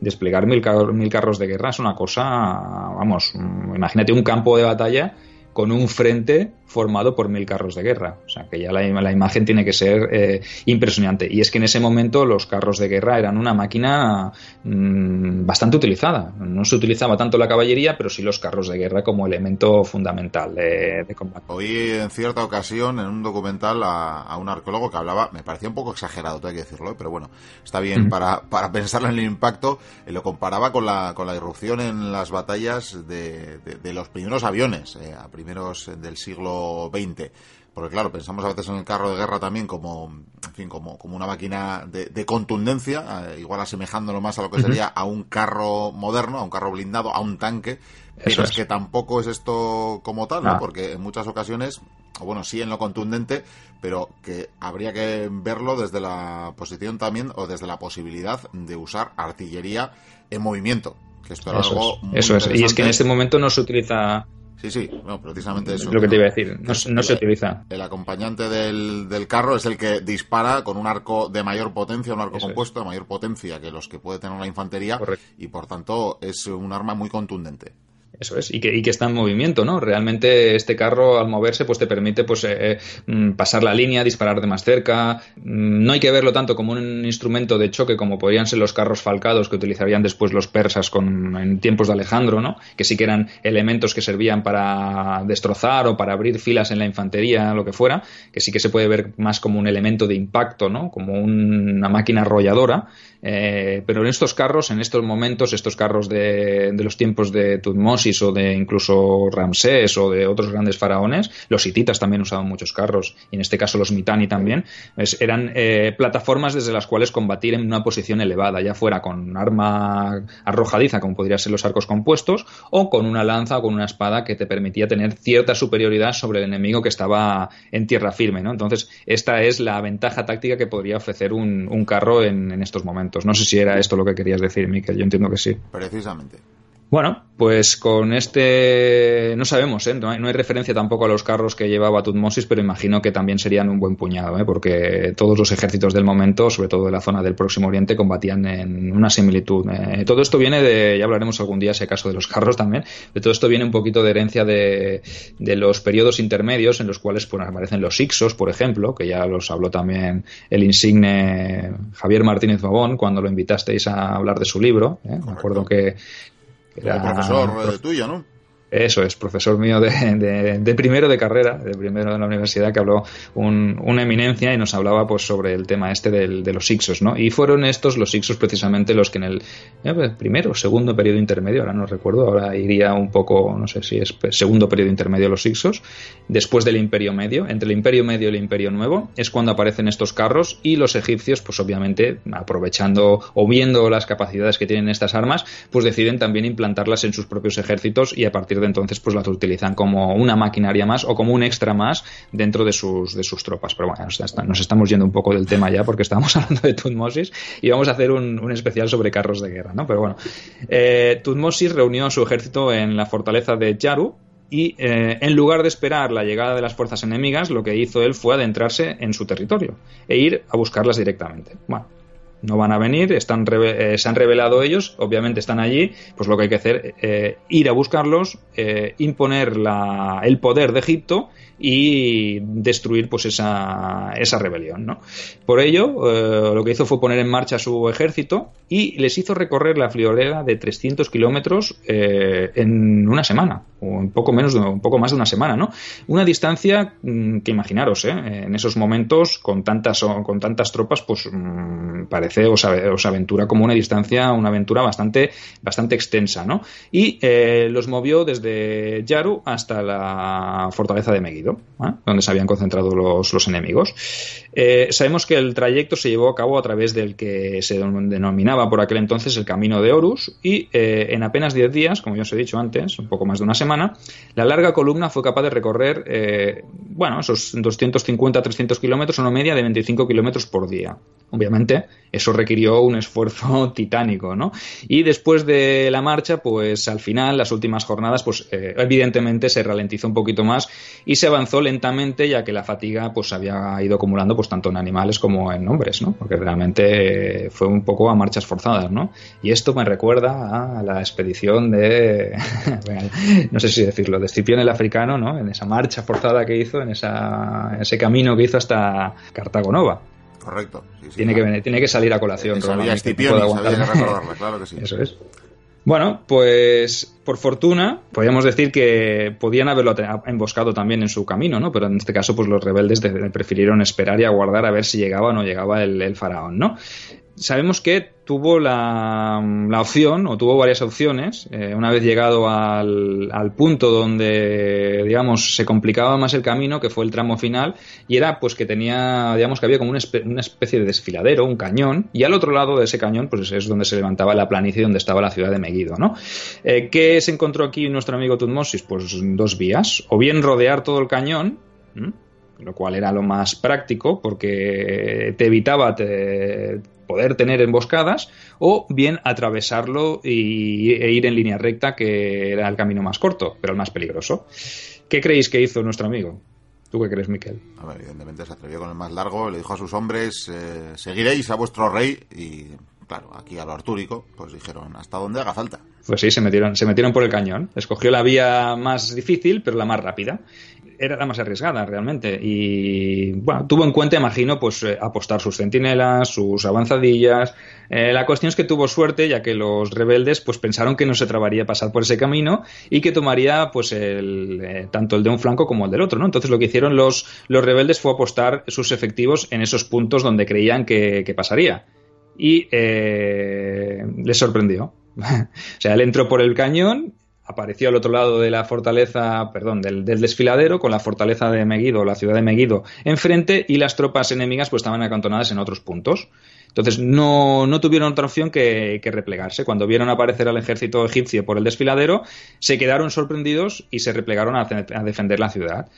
desplegar mil, mil, carros de guerra es una cosa, vamos, imagínate un campo de batalla con un frente formado por mil carros de guerra. O sea, que ya la, la imagen tiene que ser eh, impresionante. Y es que en ese momento los carros de guerra eran una máquina mm, bastante utilizada. No se utilizaba tanto la caballería, pero sí los carros de guerra como elemento fundamental de, combate. Oí en cierta ocasión en un documental a, un arqueólogo que hablaba, me parecía un poco exagerado, tengo que decirlo, ¿eh? pero bueno, está bien para, para pensar en el impacto. Eh, lo comparaba con la, con la irrupción en las batallas de, de, los primeros aviones, a primeros del siglo XX. porque claro, pensamos a veces en el carro de guerra también como, en fin, como, como una máquina de, contundencia, eh, igual asemejándolo más a lo que sería a un carro moderno, a un carro blindado, a un tanque, pero es. que tampoco es esto como tal, ¿no? Porque en muchas ocasiones, o bueno, sí en lo contundente, pero que habría que verlo desde la posición también o desde la posibilidad de usar artillería en movimiento. Que esto era algo eso es. Y es que en este momento no se utiliza Sí, sí, no, precisamente eso. Lo que te iba a decir, no, se utiliza. El acompañante del, del, carro es el que dispara con un arco de mayor potencia, un arco compuesto de mayor potencia que los que puede tener la infantería y por tanto es un arma muy contundente. Eso es, y que, y que, está en movimiento, ¿no? Realmente este carro al moverse pues te permite pues eh, eh, mm, pasar la línea, disparar de más cerca. Mm, no hay que verlo tanto como un instrumento de choque como podrían ser los carros falcados que utilizarían después los persas con, en tiempos de Alejandro, ¿no? Que sí que eran elementos que servían para destrozar o para abrir filas en la infantería, lo que fuera, que sí que se puede ver más como un elemento de impacto, ¿no? Como una máquina arrolladora. Eh, pero en estos carros, en estos momentos, estos carros de, los tiempos de Tutmosis, o de incluso Ramsés o de otros grandes faraones, los hititas también usaban muchos carros, y en este caso los mitani también, eran eh, plataformas desde las cuales combatir en una posición elevada, ya fuera con arma arrojadiza, como podrían ser los arcos compuestos, o con una lanza o con una espada que te permitía tener cierta superioridad sobre el enemigo que estaba en tierra firme. Entonces, esta es la ventaja táctica que podría ofrecer un, carro en estos momentos. No sé si era esto lo que querías decir, Miquel, yo entiendo que sí. Precisamente. Bueno, pues con este no sabemos, ¿eh? no, hay, referencia tampoco a los carros que llevaba Tutmosis, pero imagino que también serían un buen puñado, ¿eh? porque todos los ejércitos del momento, sobre todo de la zona del Próximo Oriente, combatían en una similitud. ¿eh? Todo esto viene de, ya hablaremos algún día si acaso de los carros también, de todo esto viene un poquito de herencia de, de los periodos intermedios en los cuales pues, aparecen los Ixos, por ejemplo, que ya los habló también el insigne Javier Martínez Babón cuando lo invitasteis a hablar de su libro. ¿eh? Me acuerdo que era, profesor eh, tuyo, ¿no? Eso es, profesor mío de, primero de carrera, de primero de la universidad, que habló una eminencia y nos hablaba pues sobre el tema este de los Ixos, ¿no? Y fueron estos los Ixos precisamente los que en el eh, pues, primero segundo periodo intermedio, ahora no recuerdo, ahora iría un poco, no sé si es segundo periodo intermedio los Ixos, después del Imperio Medio, entre el Imperio Medio y el Imperio Nuevo, es cuando aparecen estos carros y los egipcios, pues obviamente, aprovechando o viendo las capacidades que tienen estas armas, pues deciden también implantarlas en sus propios ejércitos y a partir entonces pues las utilizan como una maquinaria más o como un extra más dentro de sus, de sus tropas. Pero bueno, nos estamos yendo un poco del tema ya porque estábamos hablando de Tutmosis y vamos a hacer un, especial sobre carros de guerra, ¿no? Pero bueno, eh, Tutmosis reunió a su ejército en la fortaleza de Yaru, y eh, en lugar de esperar la llegada de las fuerzas enemigas, lo que hizo él fue adentrarse en su territorio e ir a buscarlas directamente. Bueno, no van a venir, están eh, se han revelado ellos, obviamente están allí, pues lo que hay que hacer eh, ir a buscarlos, eh, imponer la, el poder de Egipto y destruir pues esa, esa rebelión. ¿no? Por ello, eh, lo que hizo fue poner en marcha su ejército y les hizo recorrer la friolera de 300 kilómetros eh, en una semana, o un poco, menos de, un poco más de una semana. ¿no? Una distancia mm, que imaginaros, ¿eh? en esos momentos, con tantas, con tantas tropas, pues mm, parece, os, aventura como una distancia, una aventura bastante, bastante extensa. ¿no? Y los movió desde Yaru hasta la fortaleza de Megiddo. ¿Eh? donde se habían concentrado los, enemigos. Eh, sabemos que el trayecto se llevó a cabo a través del que se denominaba por aquel entonces el Camino de Horus y eh, en apenas 10 días, como ya os he dicho antes, un poco más de una semana, la larga columna fue capaz de recorrer, bueno, esos 250-300 kilómetros, una media de 25 kilómetros por día. Obviamente, eso requirió un esfuerzo titánico, ¿no? Y después de la marcha, pues al final, las últimas jornadas, pues evidentemente se ralentizó un poquito más y se avanzó lentamente ya que la fatiga pues había ido acumulando pues tanto en animales como en hombres, ¿no? Porque realmente fue un poco a marchas forzadas, ¿no? Y esto me recuerda a la expedición de no sé si decirlo, de Escipión el africano, ¿no? En esa marcha forzada que hizo, en esa, ese camino que hizo hasta Cartago Nova. Correcto. tiene, que, tiene que salir a colación. Sabía Escipión y sabía que claro que sí. Eso es. Bueno, pues por fortuna, podríamos decir que podían haberlo emboscado también en su camino, ¿no? Pero en este caso, pues los rebeldes prefirieron esperar y aguardar a ver si llegaba o no llegaba el, faraón, ¿no? Sabemos que tuvo la, opción, o tuvo varias opciones, eh, una vez llegado al, punto donde, digamos, se complicaba más el camino, que fue el tramo final, y era pues que tenía, digamos, que había como una, especie de desfiladero, un cañón, y al otro lado de ese cañón, pues es donde se levantaba la planicie donde estaba la ciudad de Megiddo, ¿no? Eh, ¿Qué se encontró aquí nuestro amigo Tutmosis? Pues dos vías, o bien rodear todo el cañón, lo cual era lo más práctico porque te evitaba poder tener emboscadas o bien atravesarlo y, e ir en línea recta que era el camino más corto pero el más peligroso. ¿Qué creéis que hizo nuestro amigo? ¿Tú qué crees, Miquel? A ver, evidentemente se atrevió con el más largo, le dijo a sus hombres, eh, seguiréis a vuestro rey y claro, aquí a lo artúrico, pues dijeron hasta donde haga falta. Pues sí, se metieron, se metieron por el cañón. Escogió la vía más difícil, pero la más rápida era la más arriesgada realmente y bueno, tuvo en cuenta, imagino, pues eh, apostar sus centinelas, sus avanzadillas. Eh, la cuestión es que tuvo suerte ya que los rebeldes pues pensaron que no se trabaría pasar por ese camino y que tomaría pues el, eh, tanto el de un flanco como el del otro, ¿no? Entonces lo que hicieron los, los rebeldes fue apostar sus efectivos en esos puntos donde creían que, pasaría y les sorprendió. o sea, él entró por el cañón apareció al otro lado de la fortaleza, perdón, del, desfiladero, con la fortaleza de Megiddo, la ciudad de Megiddo, enfrente y las tropas enemigas pues estaban acantonadas en otros puntos. Entonces no, no tuvieron otra opción que, replegarse. Cuando vieron aparecer al ejército egipcio por el desfiladero, se quedaron sorprendidos y se replegaron a, defender la ciudad.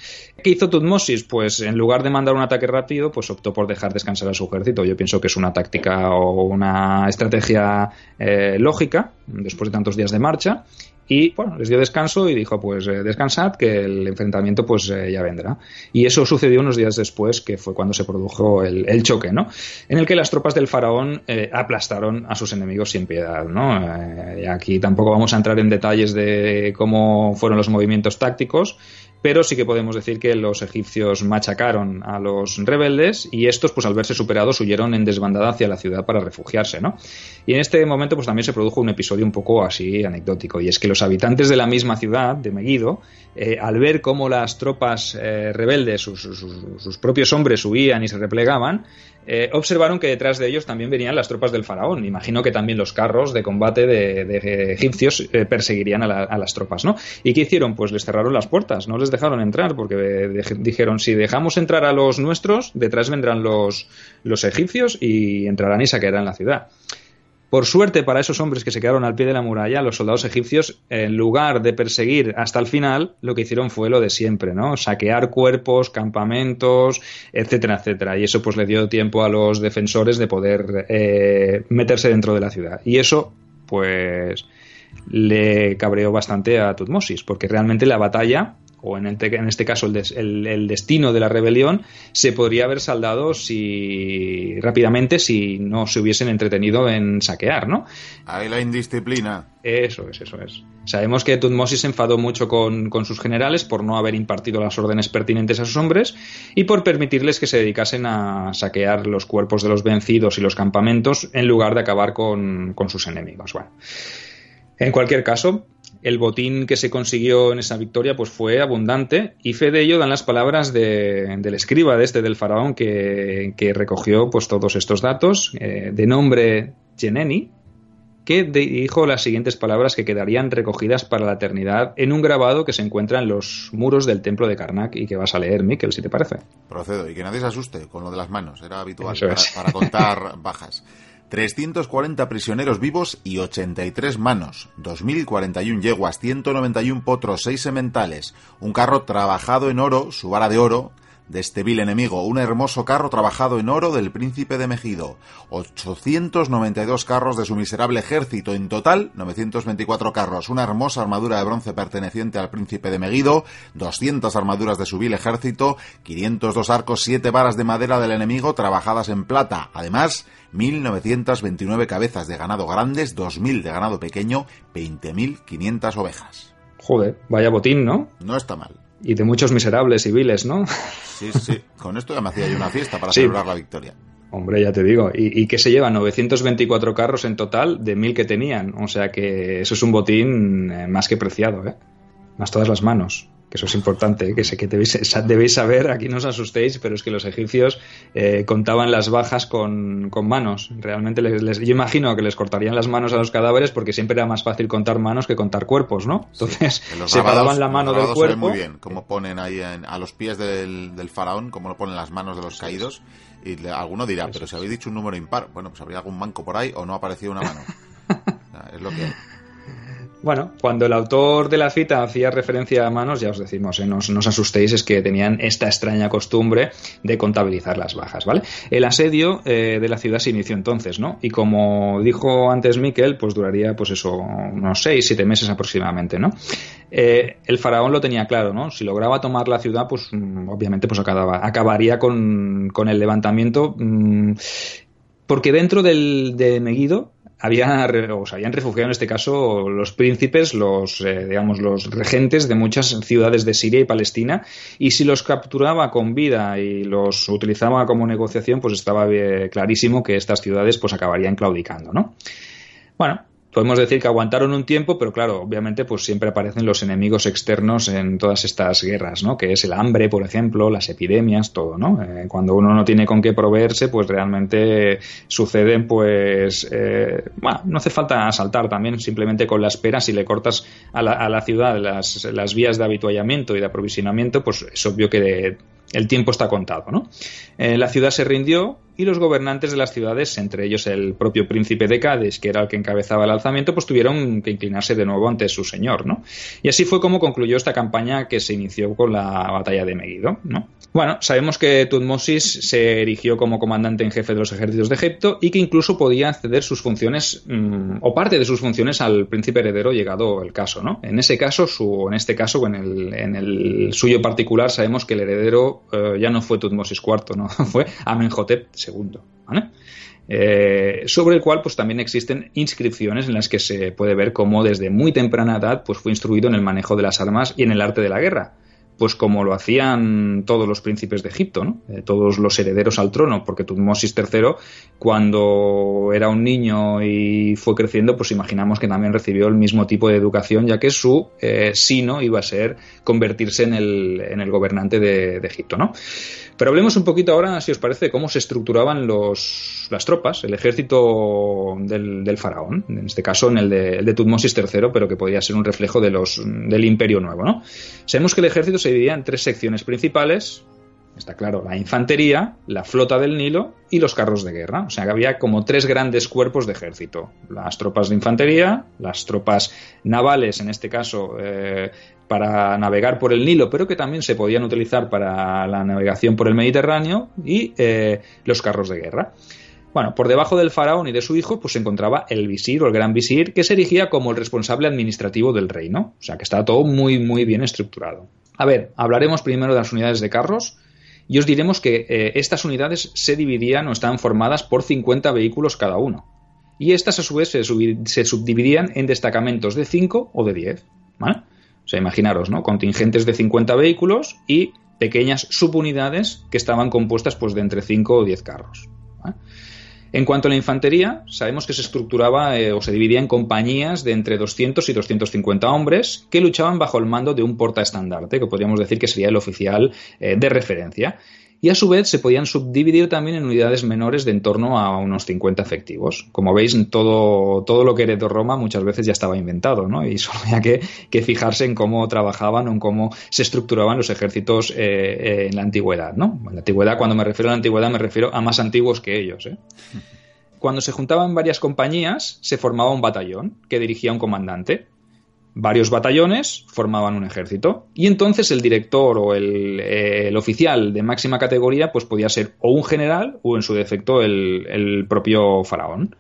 ¿Qué hizo Tutmosis? Pues en lugar de mandar un ataque rápido, pues optó por dejar descansar a su ejército. Yo pienso que es una táctica o una estrategia eh, lógica, después de tantos días de marcha, y bueno, les dio descanso y dijo pues eh, descansad que el enfrentamiento pues eh, ya vendrá. Y eso sucedió unos días después que fue cuando se produjo el, choque, ¿no? En el que las tropas del faraón eh, aplastaron a sus enemigos sin piedad, ¿no? y aquí tampoco vamos a entrar en detalles de cómo fueron los movimientos tácticos, pero sí que podemos decir que los egipcios machacaron a los rebeldes y estos, pues al verse superados, huyeron en desbandada hacia la ciudad para refugiarse, ¿no? Y en este momento, pues también se produjo un episodio un poco así anecdótico, y es que los habitantes de la misma ciudad, de Megiddo, eh, al ver cómo las tropas eh, rebeldes, sus, propios hombres huían y se replegaban, eh, observaron que detrás de ellos también venían las tropas del faraón. Imagino que también los carros de combate de, egipcios perseguirían a, las tropas, ¿no? ¿Y qué hicieron? Pues les cerraron las puertas, no les dejaron entrar, porque dijeron, si dejamos entrar a los nuestros, detrás vendrán los, los egipcios y entrarán y saquearán la ciudad. Por suerte para esos hombres que se quedaron al pie de la muralla, los soldados egipcios, en lugar de perseguir hasta el final, lo que hicieron fue lo de siempre, ¿no? Saquear cuerpos, campamentos, etcétera, etcétera. Y eso pues le dio tiempo a los defensores de poder eh, meterse dentro de la ciudad. Y eso, pues, le cabreó bastante a Tutmosis, porque realmente la batalla o en, en este caso el, el, destino de la rebelión, se podría haber saldado si rápidamente si no se hubiesen entretenido en saquear, ¿no? Ahí la indisciplina. Eso es, eso es. Sabemos que Tutmosis se enfadó mucho con, con, sus generales por no haber impartido las órdenes pertinentes a sus hombres y por permitirles que se dedicasen a saquear los cuerpos de los vencidos y los campamentos en lugar de acabar con, con sus enemigos. Bueno. En cualquier caso, el botín que se consiguió en esa victoria pues fue abundante y fe de ello dan las palabras del escriba de este del faraón que, recogió pues todos estos datos eh, de nombre Geneni que dijo las siguientes palabras que quedarían recogidas para la eternidad en un grabado que se encuentra en los muros del templo de Karnak y que vas a leer, Miquel, si te parece. Procedo, y que nadie se asuste con lo de las manos, era habitual para contar bajas. 340 prisioneros vivos y 83 manos, 2.041 yeguas, 191 potros, 6 sementales, un carro trabajado en oro, su vara de oro, de este vil enemigo, un hermoso carro trabajado en oro del príncipe de Mejido, 892 carros de su miserable ejército, en total 924 carros, una hermosa armadura de bronce perteneciente al príncipe de Megido, 200 armaduras de su vil ejército, 502 arcos, 7 varas de madera del enemigo trabajadas en plata, además 1.929 cabezas de ganado grandes, 2.000 de ganado pequeño, 20.500 ovejas. Joder, vaya botín, ¿no? No está mal. Y de muchos miserables civiles, ¿no? Sí, sí. Con esto ya me hacía yo una fiesta para celebrar la victoria. Hombre, ya te digo. ¿Y, que se llevan 924 carros en total de 1.000 que tenían. O sea que eso es un botín eh, más que preciado, ¿eh? Más todas las manos. Que eso es importante, que sé que debéis, debéis, saber, aquí no os asustéis, pero es que los egipcios eh, contaban las bajas con, con manos. Realmente les, yo imagino que les cortarían las manos a los cadáveres porque siempre era más fácil contar manos que contar cuerpos, ¿no? Entonces separaban la mano del cuerpo. muy bien, como ponen ahí a los pies del, del faraón, como lo ponen las manos de los caídos. Y alguno dirá, pero si habéis dicho un número impar, bueno, pues habría algún manco por ahí o no ha aparecido una mano. es lo que. Bueno, cuando el autor de la cita hacía referencia a manos, ya os decimos, ¿eh? no, os asustéis, es que tenían esta extraña costumbre de contabilizar las bajas, ¿vale? El asedio eh, de la ciudad se inició entonces, ¿no? Y como dijo antes Miquel, pues duraría, pues eso, unos seis, siete meses aproximadamente, ¿no? Eh, el faraón lo tenía claro, ¿no? Si lograba tomar la ciudad, pues mm, obviamente pues acababa, acabaría con, con el levantamiento, mmm, porque dentro del, de Meguido había, o se habían refugiado en este caso los príncipes, los, eh, digamos, los regentes de muchas ciudades de Siria y Palestina, y si los capturaba con vida y los utilizaba como negociación, pues estaba eh, clarísimo que estas ciudades pues acabarían claudicando, ¿no? Bueno, podemos decir que aguantaron un tiempo, pero claro, obviamente pues siempre aparecen los enemigos externos en todas estas guerras, ¿no? Que es el hambre, por ejemplo, las epidemias, todo, ¿no? Eh, cuando uno no tiene con qué proveerse, pues realmente suceden, pues, eh, bueno, no hace falta asaltar también, simplemente con las peras, si le cortas a la, a la ciudad las, las vías de habituallamiento y de aprovisionamiento, pues es obvio que el tiempo está contado, ¿no? Eh, la ciudad se rindió y los gobernantes de las ciudades, entre ellos el propio príncipe de Cádiz, que era el que encabezaba el alzamiento, pues tuvieron que inclinarse de nuevo ante su señor, ¿no? Y así fue como concluyó esta campaña que se inició con la batalla de Megiddo, ¿no? Bueno, sabemos que Tutmosis se erigió como comandante en jefe de los ejércitos de Egipto y que incluso podía ceder sus funciones mmm, o parte de sus funciones al príncipe heredero llegado el caso, ¿no? En ese caso, su, en este caso, en el, en el suyo particular, sabemos que el heredero eh, ya no fue Tutmosis IV, ¿no? fue Amenhotep II, ¿vale? Eh, sobre el cual pues también existen inscripciones en las que se puede ver cómo desde muy temprana edad pues fue instruido en el manejo de las armas y en el arte de la guerra pues como lo hacían todos los príncipes de Egipto, ¿no? Eh, todos los herederos al trono, porque Tutmosis III, cuando era un niño y fue creciendo, pues imaginamos que también recibió el mismo tipo de educación, ya que su eh, sino iba a ser convertirse en el, en el gobernante de, de Egipto, ¿no? Pero hablemos un poquito ahora, si os parece, cómo se estructuraban los, las tropas, el ejército del, faraón, en este caso en el de, de, Tutmosis III, pero que podía ser un reflejo de del Imperio Nuevo. ¿no? Sabemos que el ejército se dividía en tres secciones principales, está claro, la infantería, la flota del Nilo y los carros de guerra. O sea que había como tres grandes cuerpos de ejército. Las tropas de infantería, las tropas navales, en este caso, eh, para navegar por el Nilo, pero que también se podían utilizar para la navegación por el Mediterráneo y eh, los carros de guerra. Bueno, por debajo del faraón y de su hijo, pues se encontraba el visir o el gran visir, que se erigía como el responsable administrativo del reino. O sea que estaba todo muy, muy bien estructurado. A ver, hablaremos primero de las unidades de carros y os diremos que eh, estas unidades se dividían o estaban formadas por 50 vehículos cada uno. Y estas a su vez se, se subdividían en destacamentos de 5 o de 10. ¿vale? Sea, imaginaros, ¿no? Contingentes de 50 vehículos y pequeñas subunidades que estaban compuestas pues, de entre 5 o 10 carros. En cuanto a la infantería, sabemos que se estructuraba eh, o se dividía en compañías de entre 200 y 250 hombres que luchaban bajo el mando de un portaestandarte, que podríamos decir que sería el oficial eh, de referencia y a su vez se podían subdividir también en unidades menores de en torno a unos 50 efectivos. Como veis, todo, todo lo que heredó Roma muchas veces ya estaba inventado, ¿no? Y solo había que, que fijarse en cómo trabajaban o en cómo se estructuraban los ejércitos eh, eh, en la antigüedad, ¿no? En la antigüedad, cuando me refiero a la antigüedad, me refiero a más antiguos que ellos, ¿eh? Cuando se juntaban varias compañías, se formaba un batallón que dirigía un comandante varios batallones formaban un ejército y entonces el director o el, eh, el, oficial de máxima categoría pues podía ser o un general o en su defecto el, propio faraón.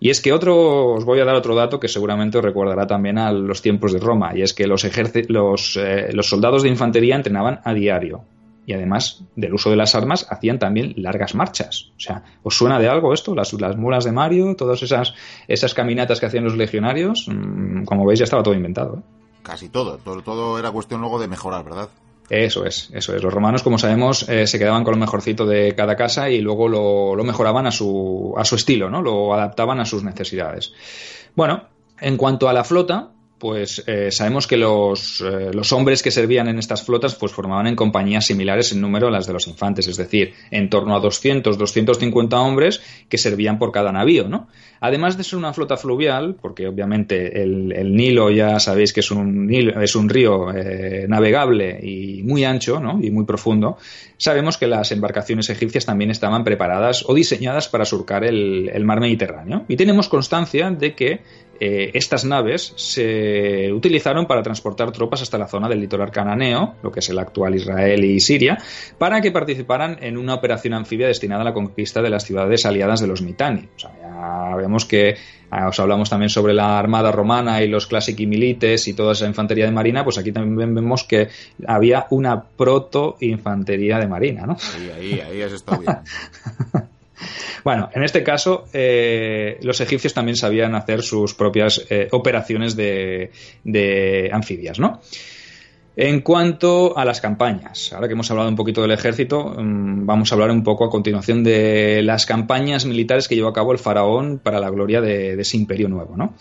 Y es que otro, os voy a dar otro dato que seguramente os recordará también a los tiempos de Roma, y es que los, eh, los soldados de infantería entrenaban a diario, y además del uso de las armas hacían también largas marchas. O sea, ¿os suena de algo esto? Las, las mulas de Mario, todas esas, esas caminatas que hacían los legionarios, mmm, como veis ya estaba todo inventado. ¿eh? Casi todo, todo, todo era cuestión luego de mejorar, ¿verdad? Eso es, eso es. Los romanos, como sabemos, eh, se quedaban con lo mejorcito de cada casa y luego lo, lo mejoraban a su, a su estilo, ¿no? Lo adaptaban a sus necesidades. Bueno, en cuanto a la flota, pues eh, sabemos que los, eh, los, hombres que servían en estas flotas pues formaban en compañías similares en número a las de los infantes, es decir, en torno a 200, 250 hombres que servían por cada navío, ¿no? Además de ser una flota fluvial, porque obviamente el, Nilo ya sabéis que es un, es un río eh, navegable y muy ancho ¿no? y muy profundo, sabemos que las embarcaciones egipcias también estaban preparadas o diseñadas para surcar el, el mar Mediterráneo. Y tenemos constancia de que eh, estas naves se utilizaron para transportar tropas hasta la zona del litoral cananeo, lo que es el actual Israel y Siria, para que participaran en una operación anfibia destinada a la conquista de las ciudades aliadas de los Mitani. O sea, ya vemos que ah, os hablamos también sobre la armada romana y los classici milites y toda esa infantería de marina, pues aquí también vemos que había una proto-infantería de marina, ¿no? Ahí, ahí, ahí has estado bien. Bueno, en este caso, eh, los egipcios también sabían hacer sus propias eh, operaciones de, anfibias, ¿no? En cuanto a las campañas, ahora que hemos hablado un poquito del ejército, mm, vamos a hablar un poco a continuación de las campañas militares que llevó a cabo el faraón para la gloria de, de ese imperio nuevo, ¿no?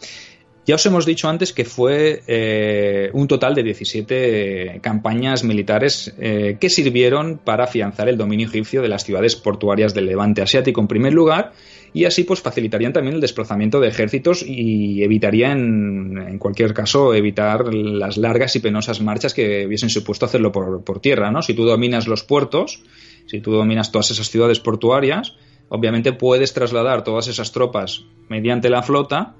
Ya os hemos dicho antes que fue eh, un total de 17 campañas militares eh, que sirvieron para afianzar el dominio egipcio de las ciudades portuarias del levante asiático en primer lugar y así pues facilitarían también el desplazamiento de ejércitos y evitarían en cualquier caso evitar las largas y penosas marchas que hubiesen supuesto hacerlo por, por tierra, ¿no? Si tú dominas los puertos, si tú dominas todas esas ciudades portuarias, obviamente puedes trasladar todas esas tropas mediante la flota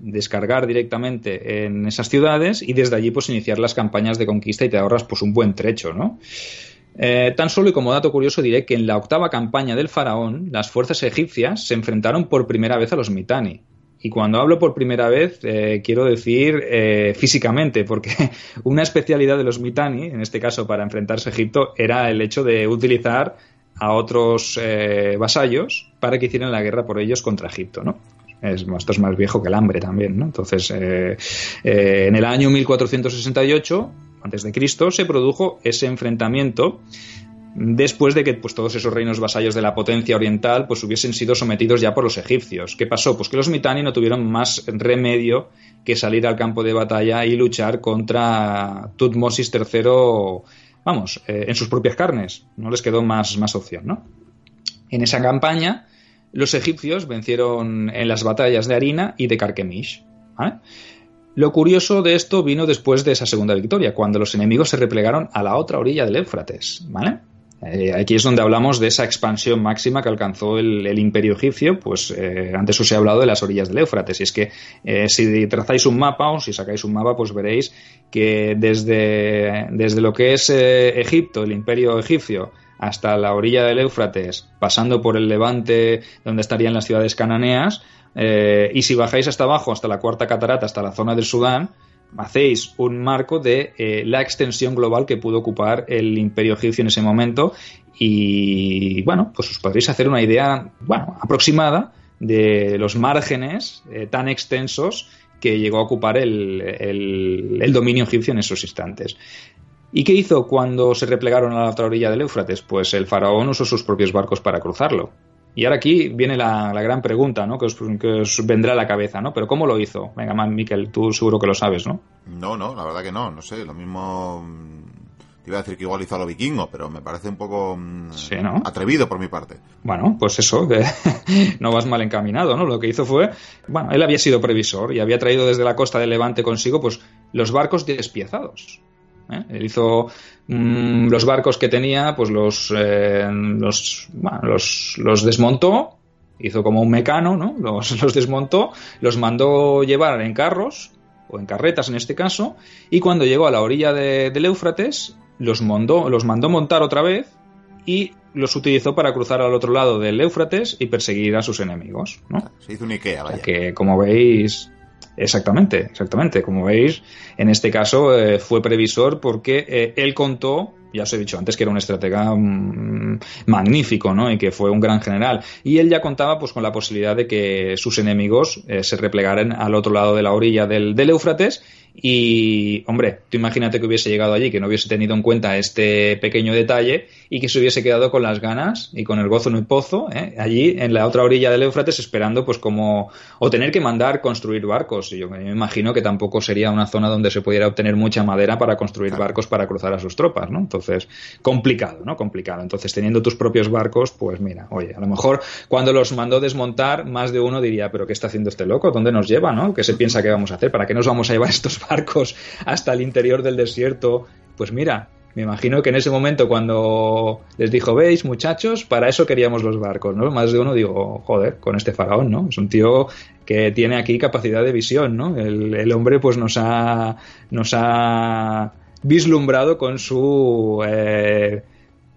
descargar directamente en esas ciudades y desde allí pues iniciar las campañas de conquista y te ahorras pues un buen trecho, ¿no? Eh, tan solo y como dato curioso diré que en la octava campaña del faraón las fuerzas egipcias se enfrentaron por primera vez a los Mitani. Y cuando hablo por primera vez, eh, quiero decir eh, físicamente, porque una especialidad de los Mitani, en este caso para enfrentarse a Egipto, era el hecho de utilizar a otros vasallos para que hicieran la guerra por ellos contra Egipto, ¿no? Es, esto es más viejo que el hambre también, ¿no? Entonces, eh, eh, en el año 1468, antes de Cristo, se produjo ese enfrentamiento después de que pues, todos esos reinos vasallos de la potencia oriental pues, hubiesen sido sometidos ya por los egipcios. ¿Qué pasó? Pues que los Mitanni no tuvieron más remedio que salir al campo de batalla y luchar contra Tutmosis III, vamos, eh, en sus propias carnes. No les quedó más, más opción, ¿no? En esa campaña los egipcios vencieron en las batallas de Harina y de Carquemish. Lo curioso de esto vino después de esa segunda victoria, cuando los enemigos se replegaron a la otra orilla del Éufrates. ¿vale? Eh, aquí es donde hablamos de esa expansión máxima que alcanzó el, imperio egipcio, pues eh, antes os he hablado de las orillas del Éufrates, y es que eh, si trazáis un mapa o si sacáis un mapa, pues veréis que desde, desde lo que es Egipto, el imperio egipcio, hasta la orilla del Éufrates, pasando por el levante donde estarían las ciudades cananeas, eh, y si bajáis hasta abajo, hasta la cuarta catarata, hasta la zona del Sudán, hacéis un marco de eh, la extensión global que pudo ocupar el imperio egipcio en ese momento y bueno, pues os podréis hacer una idea, bueno, aproximada de los márgenes eh, tan extensos que llegó a ocupar el, el, dominio egipcio en esos instantes. ¿Y qué hizo cuando se replegaron a la otra orilla del Éufrates? Pues el faraón usó sus propios barcos para cruzarlo. Y ahora aquí viene la, gran pregunta, ¿no? Que os, vendrá a la cabeza, ¿no? Pero ¿cómo lo hizo? Venga, man, Miquel, tú seguro que lo sabes, ¿no? No, no, la verdad que no, no sé, lo mismo... Te iba a decir que igual hizo a lo vikingo, pero me parece un poco mm, atrevido por mi parte. Bueno, pues eso, que no vas mal encaminado, ¿no? Lo que hizo fue, bueno, él había sido previsor y había traído desde la costa de Levante consigo, pues, los barcos despiezados ¿eh? Él hizo mm, los barcos que tenía, pues los, eh, los, los, desmontó, hizo como un mecano, ¿no? Los, los, desmontó, los mandó llevar en carros, o en carretas en este caso, y cuando llegó a la orilla del Éufrates, los, mandó, los mandó montar otra vez y los utilizó para cruzar al otro lado del Éufrates y perseguir a sus enemigos. ¿no? Se hizo un Ikea, vaya. que, como veis, Exactamente, exactamente. Como veis, en este caso eh, fue previsor porque eh, él contó ya os he dicho antes que era un estratega mm, magnífico, ¿no? Y que fue un gran general. Y él ya contaba pues con la posibilidad de que sus enemigos eh, se replegaran al otro lado de la orilla del, del Éufrates y, hombre, tú imagínate que hubiese llegado allí, que no hubiese tenido en cuenta este pequeño detalle y que se hubiese quedado con las ganas y con el gozo en el pozo, ¿eh? allí en la otra orilla del Éufrates, esperando, pues, como. o tener que mandar construir barcos. Y yo me imagino que tampoco sería una zona donde se pudiera obtener mucha madera para construir barcos para cruzar a sus tropas, ¿no? Entonces, complicado, ¿no? Complicado. Entonces, teniendo tus propios barcos, pues mira, oye, a lo mejor cuando los mandó desmontar, más de uno diría, ¿pero qué está haciendo este loco? ¿Dónde nos lleva, no? ¿Qué se piensa que vamos a hacer? ¿Para qué nos vamos a llevar estos barcos hasta el interior del desierto. Pues mira, me imagino que en ese momento cuando les dijo, veis muchachos, para eso queríamos los barcos, ¿no? Más de uno digo, joder, con este faraón, ¿no? Es un tío que tiene aquí capacidad de visión, ¿no? El, hombre pues nos ha, nos ha vislumbrado con su... Eh,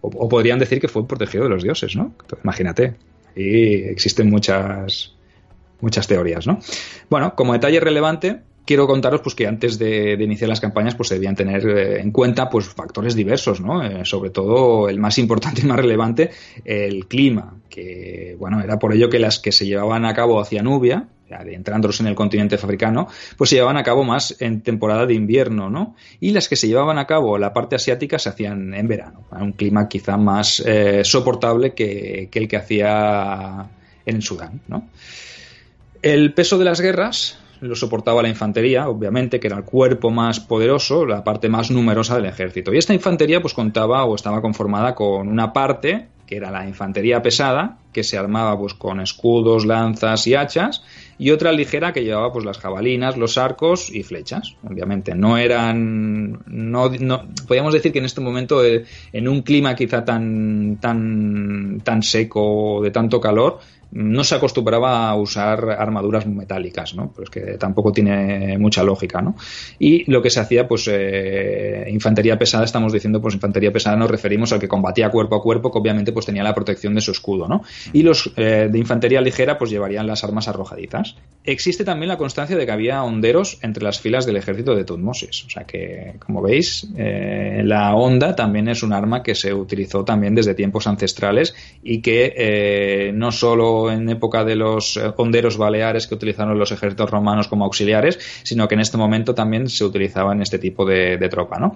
o, podrían decir que fue protegido de los dioses, ¿no? imagínate. Y existen muchas, muchas teorías, ¿no? Bueno, como detalle relevante, quiero contaros pues que antes de, iniciar las campañas pues se debían tener eh, en cuenta pues factores diversos no eh, sobre todo el más importante y más relevante el clima que bueno era por ello que las que se llevaban a cabo hacia Nubia adentrándolos en el continente africano, pues se llevaban a cabo más en temporada de invierno, ¿no? Y las que se llevaban a cabo la parte asiática se hacían en verano, un clima quizá más eh, soportable que, que, el que hacía en Sudán, ¿no? El peso de las guerras lo soportaba la infantería, obviamente, que era el cuerpo más poderoso, la parte más numerosa del ejército. Y esta infantería pues contaba o estaba conformada con una parte que era la infantería pesada, que se armaba pues con escudos, lanzas y hachas, y otra ligera que llevaba pues las jabalinas, los arcos y flechas. Obviamente no eran no, no podríamos decir que en este momento eh, en un clima quizá tan tan tan seco de tanto calor no se acostumbraba a usar armaduras metálicas, ¿no? Pues que tampoco tiene mucha lógica, ¿no? Y lo que se hacía, pues, eh, infantería pesada, estamos diciendo, pues, infantería pesada nos referimos al que combatía cuerpo a cuerpo, que obviamente, pues, tenía la protección de su escudo, ¿no? Y los eh, de infantería ligera, pues, llevarían las armas arrojadizas. Existe también la constancia de que había honderos entre las filas del ejército de Tutmosis, o sea que, como veis, eh, la honda también es un arma que se utilizó también desde tiempos ancestrales y que no solo en época de los eh, honderos baleares que utilizaron los ejércitos romanos como auxiliares, sino que en este momento también se utilizaba en este tipo de, tropa. ¿no?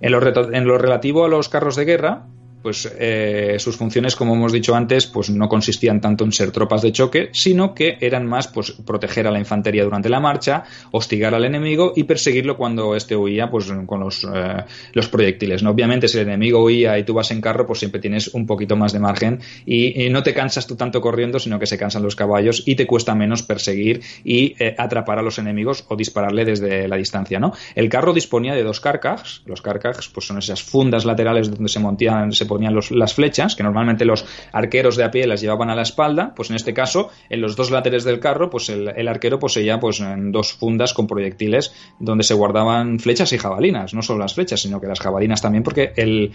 En lo relativo a los carros de guerra, pues eh, sus funciones, como hemos dicho antes, pues no consistían tanto en ser tropas de choque, sino que eran más pues proteger a la infantería durante la marcha, hostigar al enemigo y perseguirlo cuando éste huía pues con los, eh, los proyectiles. ¿no? Obviamente, si el enemigo huía y tú vas en carro, pues siempre tienes un poquito más de margen y, no te cansas tú tanto corriendo, sino que se cansan los caballos y te cuesta menos perseguir y eh, atrapar a los enemigos o dispararle desde la distancia. ¿no? El carro disponía de dos carcajes. Los carcajes pues son esas fundas laterales donde se montían, se ponían las flechas, que normalmente los arqueros de a pie las llevaban a la espalda, pues en este caso, en los dos laterales del carro, pues el, arquero poseía pues en dos fundas con proyectiles donde se guardaban flechas y jabalinas, no solo las flechas, sino que las jabalinas también, porque el,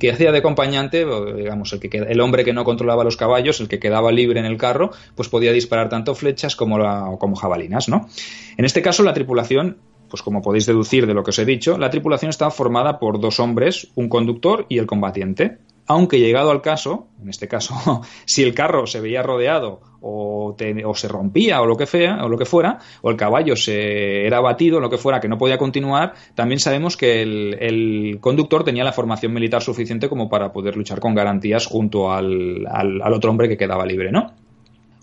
que hacía de acompañante, digamos, el, que, el hombre que no controlaba los caballos, el que quedaba libre en el carro, pues podía disparar tanto flechas como, como jabalinas, ¿no? En este caso, la tripulación pues como podéis deducir de lo que os he dicho, la tripulación estaba formada por dos hombres, un conductor y el combatiente. Aunque llegado al caso, en este caso, si el carro se veía rodeado o, se rompía o lo que o lo que fuera, o el caballo se era abatido, lo que fuera, que no podía continuar, también sabemos que el, conductor tenía la formación militar suficiente como para poder luchar con garantías junto al, otro hombre que quedaba libre, ¿no?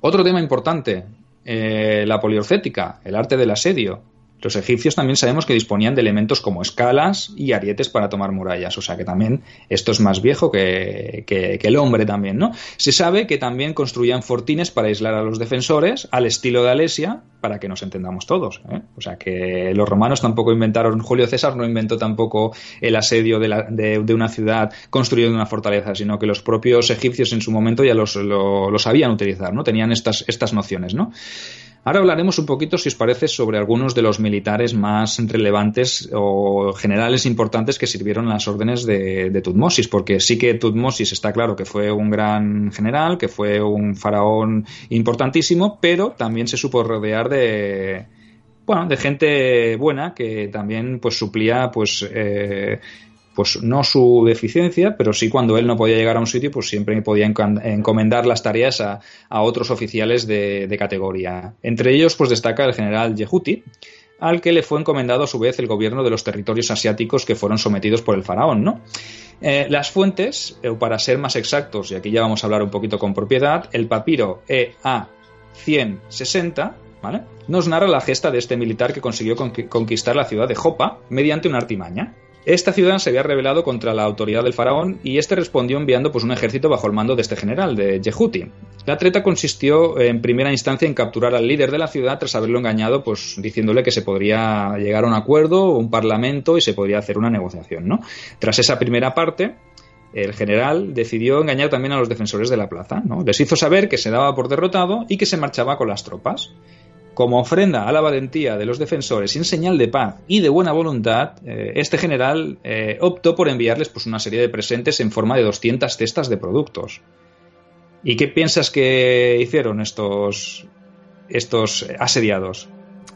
Otro tema importante, eh, la poliorcética, el arte del asedio. Los egipcios también sabemos que disponían de elementos como escalas y arietes para tomar murallas, o sea que también esto es más viejo que, el hombre también, ¿no? Se sabe que también construían fortines para aislar a los defensores al estilo de Alesia, para que nos entendamos todos. ¿eh? O sea que los romanos tampoco inventaron, Julio César no inventó tampoco el asedio de, una ciudad construyendo una fortaleza, sino que los propios egipcios en su momento ya los, lo, sabían utilizar, ¿no? Tenían estas, estas nociones, ¿no? Ahora hablaremos un poquito, si os parece, sobre algunos de los militares más relevantes o generales importantes que sirvieron en las órdenes de, Tutmosis, porque sí que Tutmosis está claro que fue un gran general, que fue un faraón importantísimo, pero también se supo rodear de, bueno, de gente buena que también pues suplía pues eh, pues no su deficiencia, pero sí cuando él no podía llegar a un sitio, pues siempre podía encomendar las tareas a, otros oficiales de, categoría. Entre ellos, pues destaca el general Yehuti, al que le fue encomendado a su vez el gobierno de los territorios asiáticos que fueron sometidos por el faraón, ¿no? Eh, las fuentes, eh, para ser más exactos, y aquí ya vamos a hablar un poquito con propiedad, el papiro EA 160, ¿vale? Nos narra la gesta de este militar que consiguió conquistar la ciudad de Jopa mediante una artimaña. Esta ciudad se había rebelado contra la autoridad del faraón y este respondió enviando pues, un ejército bajo el mando de este general, de Yehuti. La treta consistió en primera instancia en capturar al líder de la ciudad tras haberlo engañado, pues diciéndole que se podría llegar a un acuerdo, un parlamento y se podría hacer una negociación. ¿no? Tras esa primera parte, el general decidió engañar también a los defensores de la plaza. ¿no? Les hizo saber que se daba por derrotado y que se marchaba con las tropas. Como ofrenda a la valentía de los defensores y en señal de paz y de buena voluntad, eh, este general eh, optó por enviarles pues, una serie de presentes en forma de 200 cestas de productos. ¿Y qué piensas que hicieron estos, estos asediados?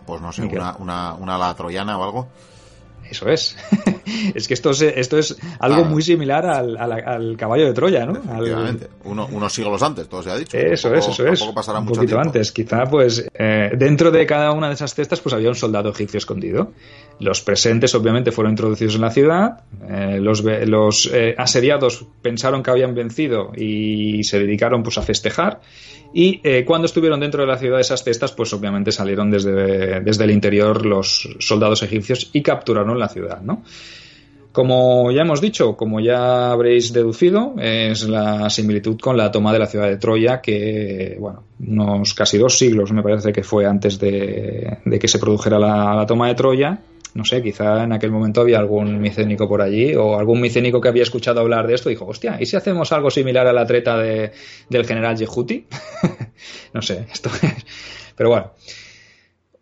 Pues no sé, una, una, una la troyana o algo. Eso es. es que esto es, esto es algo muy similar al, caballo de Troya, ¿no? Efectivamente. unos siglos antes, todo se ha dicho. Eso es, eso es. Pasará un poquito antes. Quizá, pues, eh, dentro de cada una de esas cestas, pues había un soldado egipcio escondido. Los presentes, obviamente, fueron introducidos en la ciudad. Eh, los los eh, asediados pensaron que habían vencido y se dedicaron, pues, a festejar. Y cuando estuvieron dentro de la ciudad de esas cestas, pues obviamente salieron desde, desde el interior los soldados egipcios y capturaron la ciudad, ¿no? Como ya hemos dicho, como ya habréis deducido, es la similitud con la toma de la ciudad de Troya, que, bueno, unos casi dos siglos me parece que fue antes de, que se produjera la, toma de Troya, no sé, quizá en aquel momento había algún micénico por allí o algún micénico que había escuchado hablar de esto y dijo, hostia, ¿y si hacemos algo similar a la treta de, del general Yehuti? no sé, esto es... Pero bueno.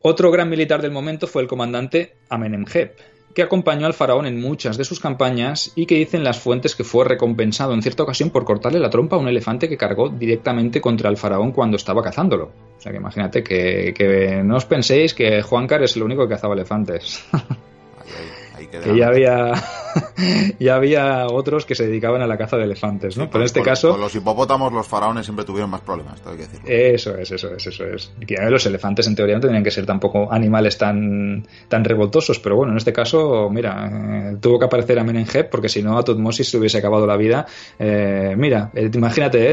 Otro gran militar del momento fue el comandante Amenemheb, que acompañó al faraón en muchas de sus campañas y que dicen las fuentes que fue recompensado en cierta ocasión por cortarle la trompa a un elefante que cargó directamente contra el faraón cuando estaba cazándolo. O sea que imagínate que, que no os penséis que Juancar es el único que cazaba elefantes. que ya había ya había otros que se dedicaban a la caza de elefantes, ¿no? Pero en este caso... Con los hipopótamos los faraones siempre tuvieron más problemas, hay que decirlo. Eso es, eso es, eso es. que los elefantes en teoría no tendrían que ser tampoco animales tan, tan revoltosos, pero bueno, en este caso, mira, eh, tuvo que aparecer a Menenheb porque si no a Tutmosis se hubiese acabado la vida. Eh, mira, eh, imagínate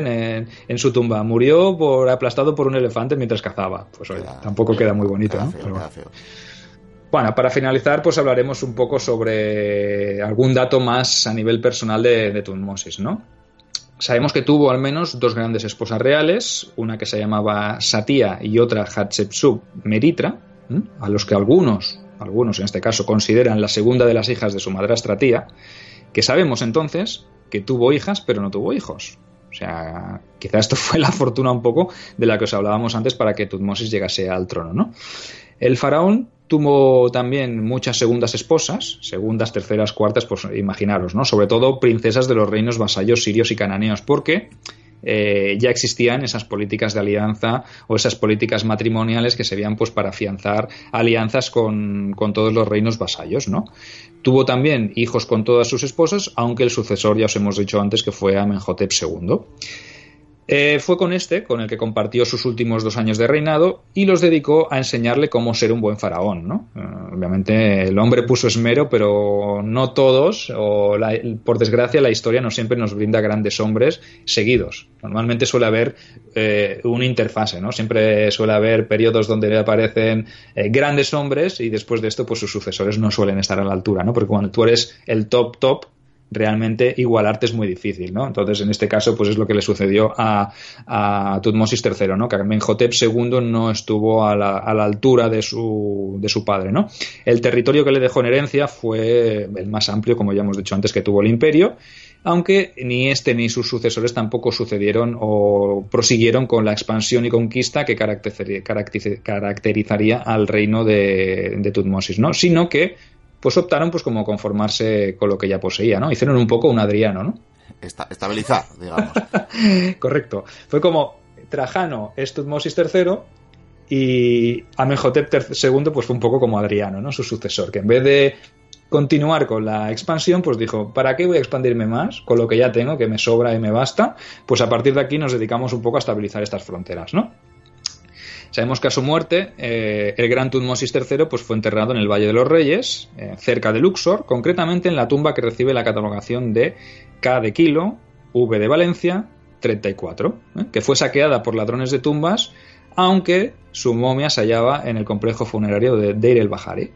en, su tumba, murió por aplastado por un elefante mientras cazaba. Pues oye, tampoco queda muy bonito, ¿no? Bueno, para finalizar, pues hablaremos un poco sobre algún dato más a nivel personal de, Tutmosis, ¿no? Sabemos que tuvo al menos dos grandes esposas reales, una que se llamaba Satia y otra Hatshepsut Meritra, a los que algunos, algunos en este caso, consideran la segunda de las hijas de su madrastra tía, que sabemos entonces que tuvo hijas pero no tuvo hijos. O sea, quizá esto fue la fortuna un poco de la que os hablábamos antes para que Tutmosis llegase al trono, ¿no? El faraón tuvo también muchas segundas esposas, segundas, terceras, cuartas, pues imaginaros, ¿no? Sobre todo princesas de los reinos vasallos sirios y cananeos, porque eh, ya existían esas políticas de alianza o esas políticas matrimoniales que se veían pues para afianzar alianzas con, con, todos los reinos vasallos, ¿no? Tuvo también hijos con todas sus esposas, aunque el sucesor ya os hemos dicho antes que fue Amenhotep II. Eh, fue con este con el que compartió sus últimos dos años de reinado y los dedicó a enseñarle cómo ser un buen faraón. ¿no? Eh, obviamente el hombre puso esmero, pero no todos, o por desgracia la historia no siempre nos brinda grandes hombres seguidos. Normalmente suele haber eh, una interfase, ¿no? siempre suele haber periodos donde aparecen grandes hombres y después de esto pues sus sucesores no suelen estar a la altura, ¿no? porque cuando tú eres el top top, realmente igualarte es muy difícil, ¿no? Entonces, en este caso, pues es lo que le sucedió a, Tutmosis III, ¿no? Que Amenhotep II no estuvo a la, a la, altura de su, de su padre, ¿no? El territorio que le dejó en herencia fue el más amplio, como ya hemos dicho antes, que tuvo el imperio, aunque ni este ni sus sucesores tampoco sucedieron o prosiguieron con la expansión y conquista que caracterizaría al reino de, de Tutmosis, ¿no? Sino que pues optaron pues como conformarse con lo que ya poseía, ¿no? Hicieron un poco un Adriano, ¿no? estabilizar, digamos. Correcto. Fue como Trajano es Tutmosis III y Amenhotep II pues fue un poco como Adriano, ¿no? Su sucesor, que en vez de continuar con la expansión, pues dijo, ¿para qué voy a expandirme más con lo que ya tengo, que me sobra y me basta? Pues a partir de aquí nos dedicamos un poco a estabilizar estas fronteras, ¿no? Sabemos que a su muerte, eh, el gran Tutmosis III pues, fue enterrado en el Valle de los Reyes, eh, cerca de Luxor, concretamente en la tumba que recibe la catalogación de K de Kilo, V de Valencia, 34, ¿eh? que fue saqueada por ladrones de tumbas, aunque su momia se hallaba en el complejo funerario de Deir el Bahari.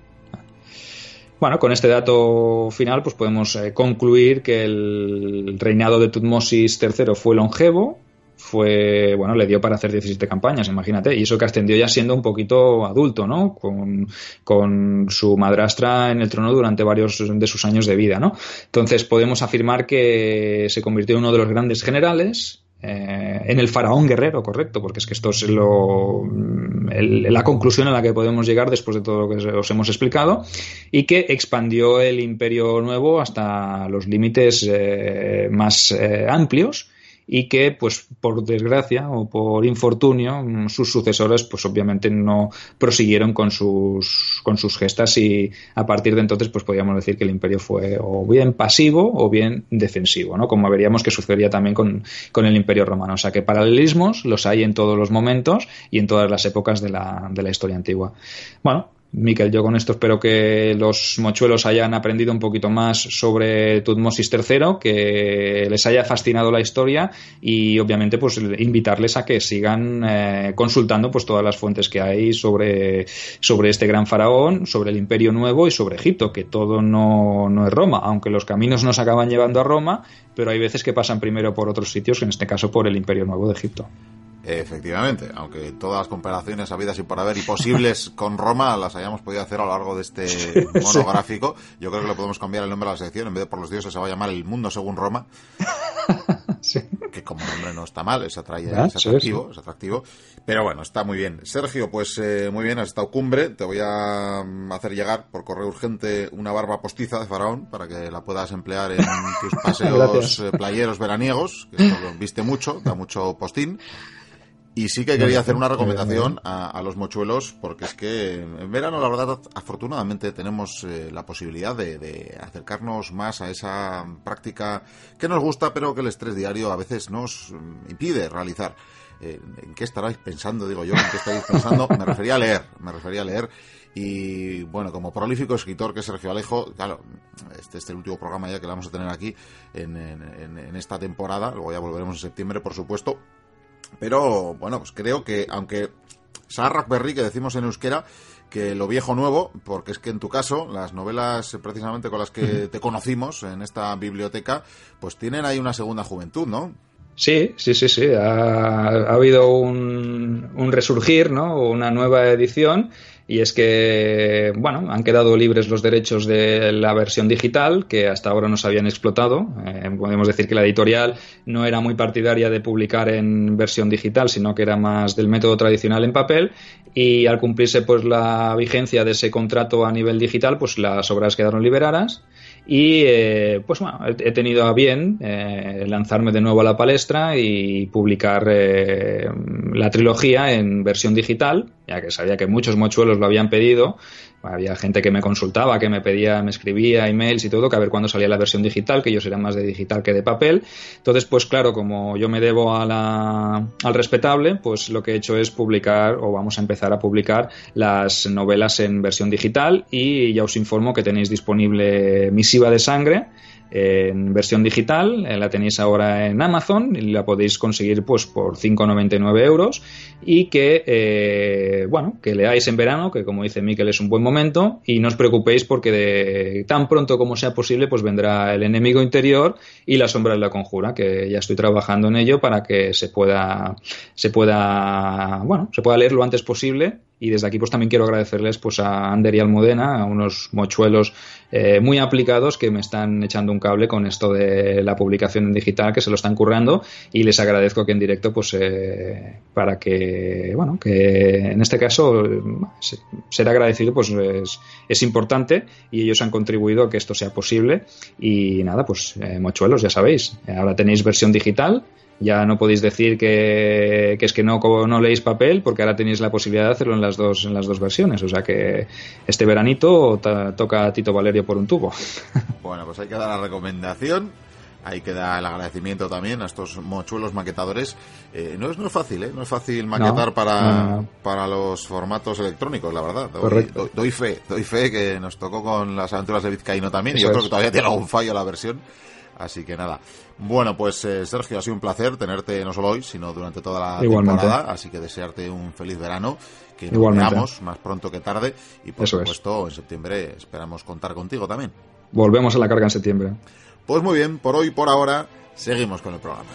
Bueno, con este dato final pues podemos concluir que el reinado de Tutmosis III fue longevo, fue, bueno, le dio para hacer 17 campañas, imagínate, y eso que ascendió ya siendo un poquito adulto, ¿no? Con, con, su madrastra en el trono durante varios de sus años de vida, ¿no? Entonces podemos afirmar que se convirtió en uno de los grandes generales, eh, en el faraón guerrero, correcto, porque es que esto es lo, la conclusión a la que podemos llegar después de todo lo que os hemos explicado, y que expandió el imperio nuevo hasta los límites eh, más eh, amplios y que, pues, por desgracia o por infortunio, sus sucesores, pues, obviamente no prosiguieron con sus, con sus gestas y a partir de entonces, pues, podríamos decir que el imperio fue o bien pasivo o bien defensivo, ¿no? Como veríamos que sucedía también con, con el imperio romano. O sea, que paralelismos los hay en todos los momentos y en todas las épocas de la, de la historia antigua. Bueno, Miquel, yo con esto espero que los mochuelos hayan aprendido un poquito más sobre Tutmosis III, que les haya fascinado la historia y obviamente pues invitarles a que sigan eh, consultando pues todas las fuentes que hay sobre, sobre este gran faraón, sobre el Imperio Nuevo y sobre Egipto, que todo no, no es Roma, aunque los caminos nos acaban llevando a Roma, pero hay veces que pasan primero por otros sitios, en este caso por el Imperio Nuevo de Egipto. Efectivamente, aunque todas las comparaciones habidas y por haber y posibles con Roma las hayamos podido hacer a lo largo de este monográfico, yo creo que le podemos cambiar el nombre a la sección, en vez de por los dioses se va a llamar El Mundo según Roma, que como nombre no está mal, es, atractivo, es atractivo, pero bueno, está muy bien. Sergio, pues eh, muy bien, has estado cumbre, te voy a mm, hacer llegar por correo urgente una barba postiza de faraón para que la puedas emplear en tus paseos eh, playeros veraniegos, que esto lo viste mucho, da mucho postín. Y sí que quería hacer una recomendación a, los mochuelos, porque es que en verano, la verdad, afortunadamente tenemos eh, la posibilidad de, acercarnos más a esa práctica que nos gusta, pero que el estrés diario a veces nos impide realizar. Eh, ¿En qué estaráis pensando? Digo yo, ¿en qué estáis pensando? Me refería a leer, me refería a leer. Y bueno, como prolífico escritor que es Sergio Alejo, claro, este es el último programa ya que vamos a tener aquí en, en esta temporada, luego ya volveremos en septiembre, por supuesto pero bueno, pues creo que aunque Sarrakberry, que decimos en euskera, que lo viejo nuevo, porque es que en tu caso, las novelas precisamente con las que te conocimos en esta biblioteca, pues tienen ahí una segunda juventud, ¿no? Sí, sí, sí, sí. Ha, ha habido un, un, resurgir, ¿no? Una nueva edición y es que, bueno, han quedado libres los derechos de la versión digital que hasta ahora no se habían explotado. Eh, podemos decir que la editorial no era muy partidaria de publicar en versión digital, sino que era más del método tradicional en papel y al cumplirse pues la vigencia de ese contrato a nivel digital, pues las obras quedaron liberadas y eh, pues bueno, he tenido a bien eh, lanzarme de nuevo a la palestra y publicar eh, la trilogía en versión digital, ya que sabía que muchos mochuelos lo habían pedido había gente que me consultaba, que me pedía, me escribía emails y todo, que a ver cuándo salía la versión digital, que ellos eran más de digital que de papel. Entonces, pues claro, como yo me debo a la, al respetable, pues lo que he hecho es publicar o vamos a empezar a publicar las novelas en versión digital y ya os informo que tenéis disponible Misiva de Sangre en versión digital, eh, la tenéis ahora en Amazon y la podéis conseguir pues por 5,99 euros y que, eh, bueno, que leáis en verano, que como dice Miquel es un buen momento y no os preocupéis porque de, tan pronto como sea posible pues vendrá el enemigo interior y la sombra de la conjura, que ya estoy trabajando en ello para que se pueda, se pueda, bueno, se pueda leer lo antes posible y desde aquí pues también quiero agradecerles pues a Ander y Almudena, a unos mochuelos eh, muy aplicados que me están echando un cable con esto de la publicación en digital, que se lo están currando y les agradezco que en directo pues eh, para que, bueno, que en este caso ser agradecido pues es, es, importante y ellos han contribuido a que esto sea posible. Y nada, pues eh, mochuelos, ya sabéis, ahora tenéis versión digital Ya no podéis decir que, es que no, no leéis papel, porque ahora tenéis la posibilidad de hacerlo en las dos, en las dos versiones. O sea que este veranito toca a Tito Valerio por un tubo. Bueno, pues hay que dar la recomendación Ahí queda el agradecimiento también a estos mochuelos maquetadores. Eh, no, es, no es fácil, ¿eh? No es fácil maquetar para, para los formatos electrónicos, la verdad. Doy, fe, doy fe que nos tocó con las aventuras de Vizcaíno también. y yo creo que todavía tiene algún fallo la versión. Así que nada. Bueno, pues eh, Sergio, ha sido un placer tenerte no solo hoy, sino durante toda la temporada. Así que desearte un feliz verano, que nos veamos más pronto que tarde. Y por supuesto, en septiembre esperamos contar contigo también. Volvemos a la carga en septiembre. Pues muy bien, por hoy, por ahora, seguimos con el programa.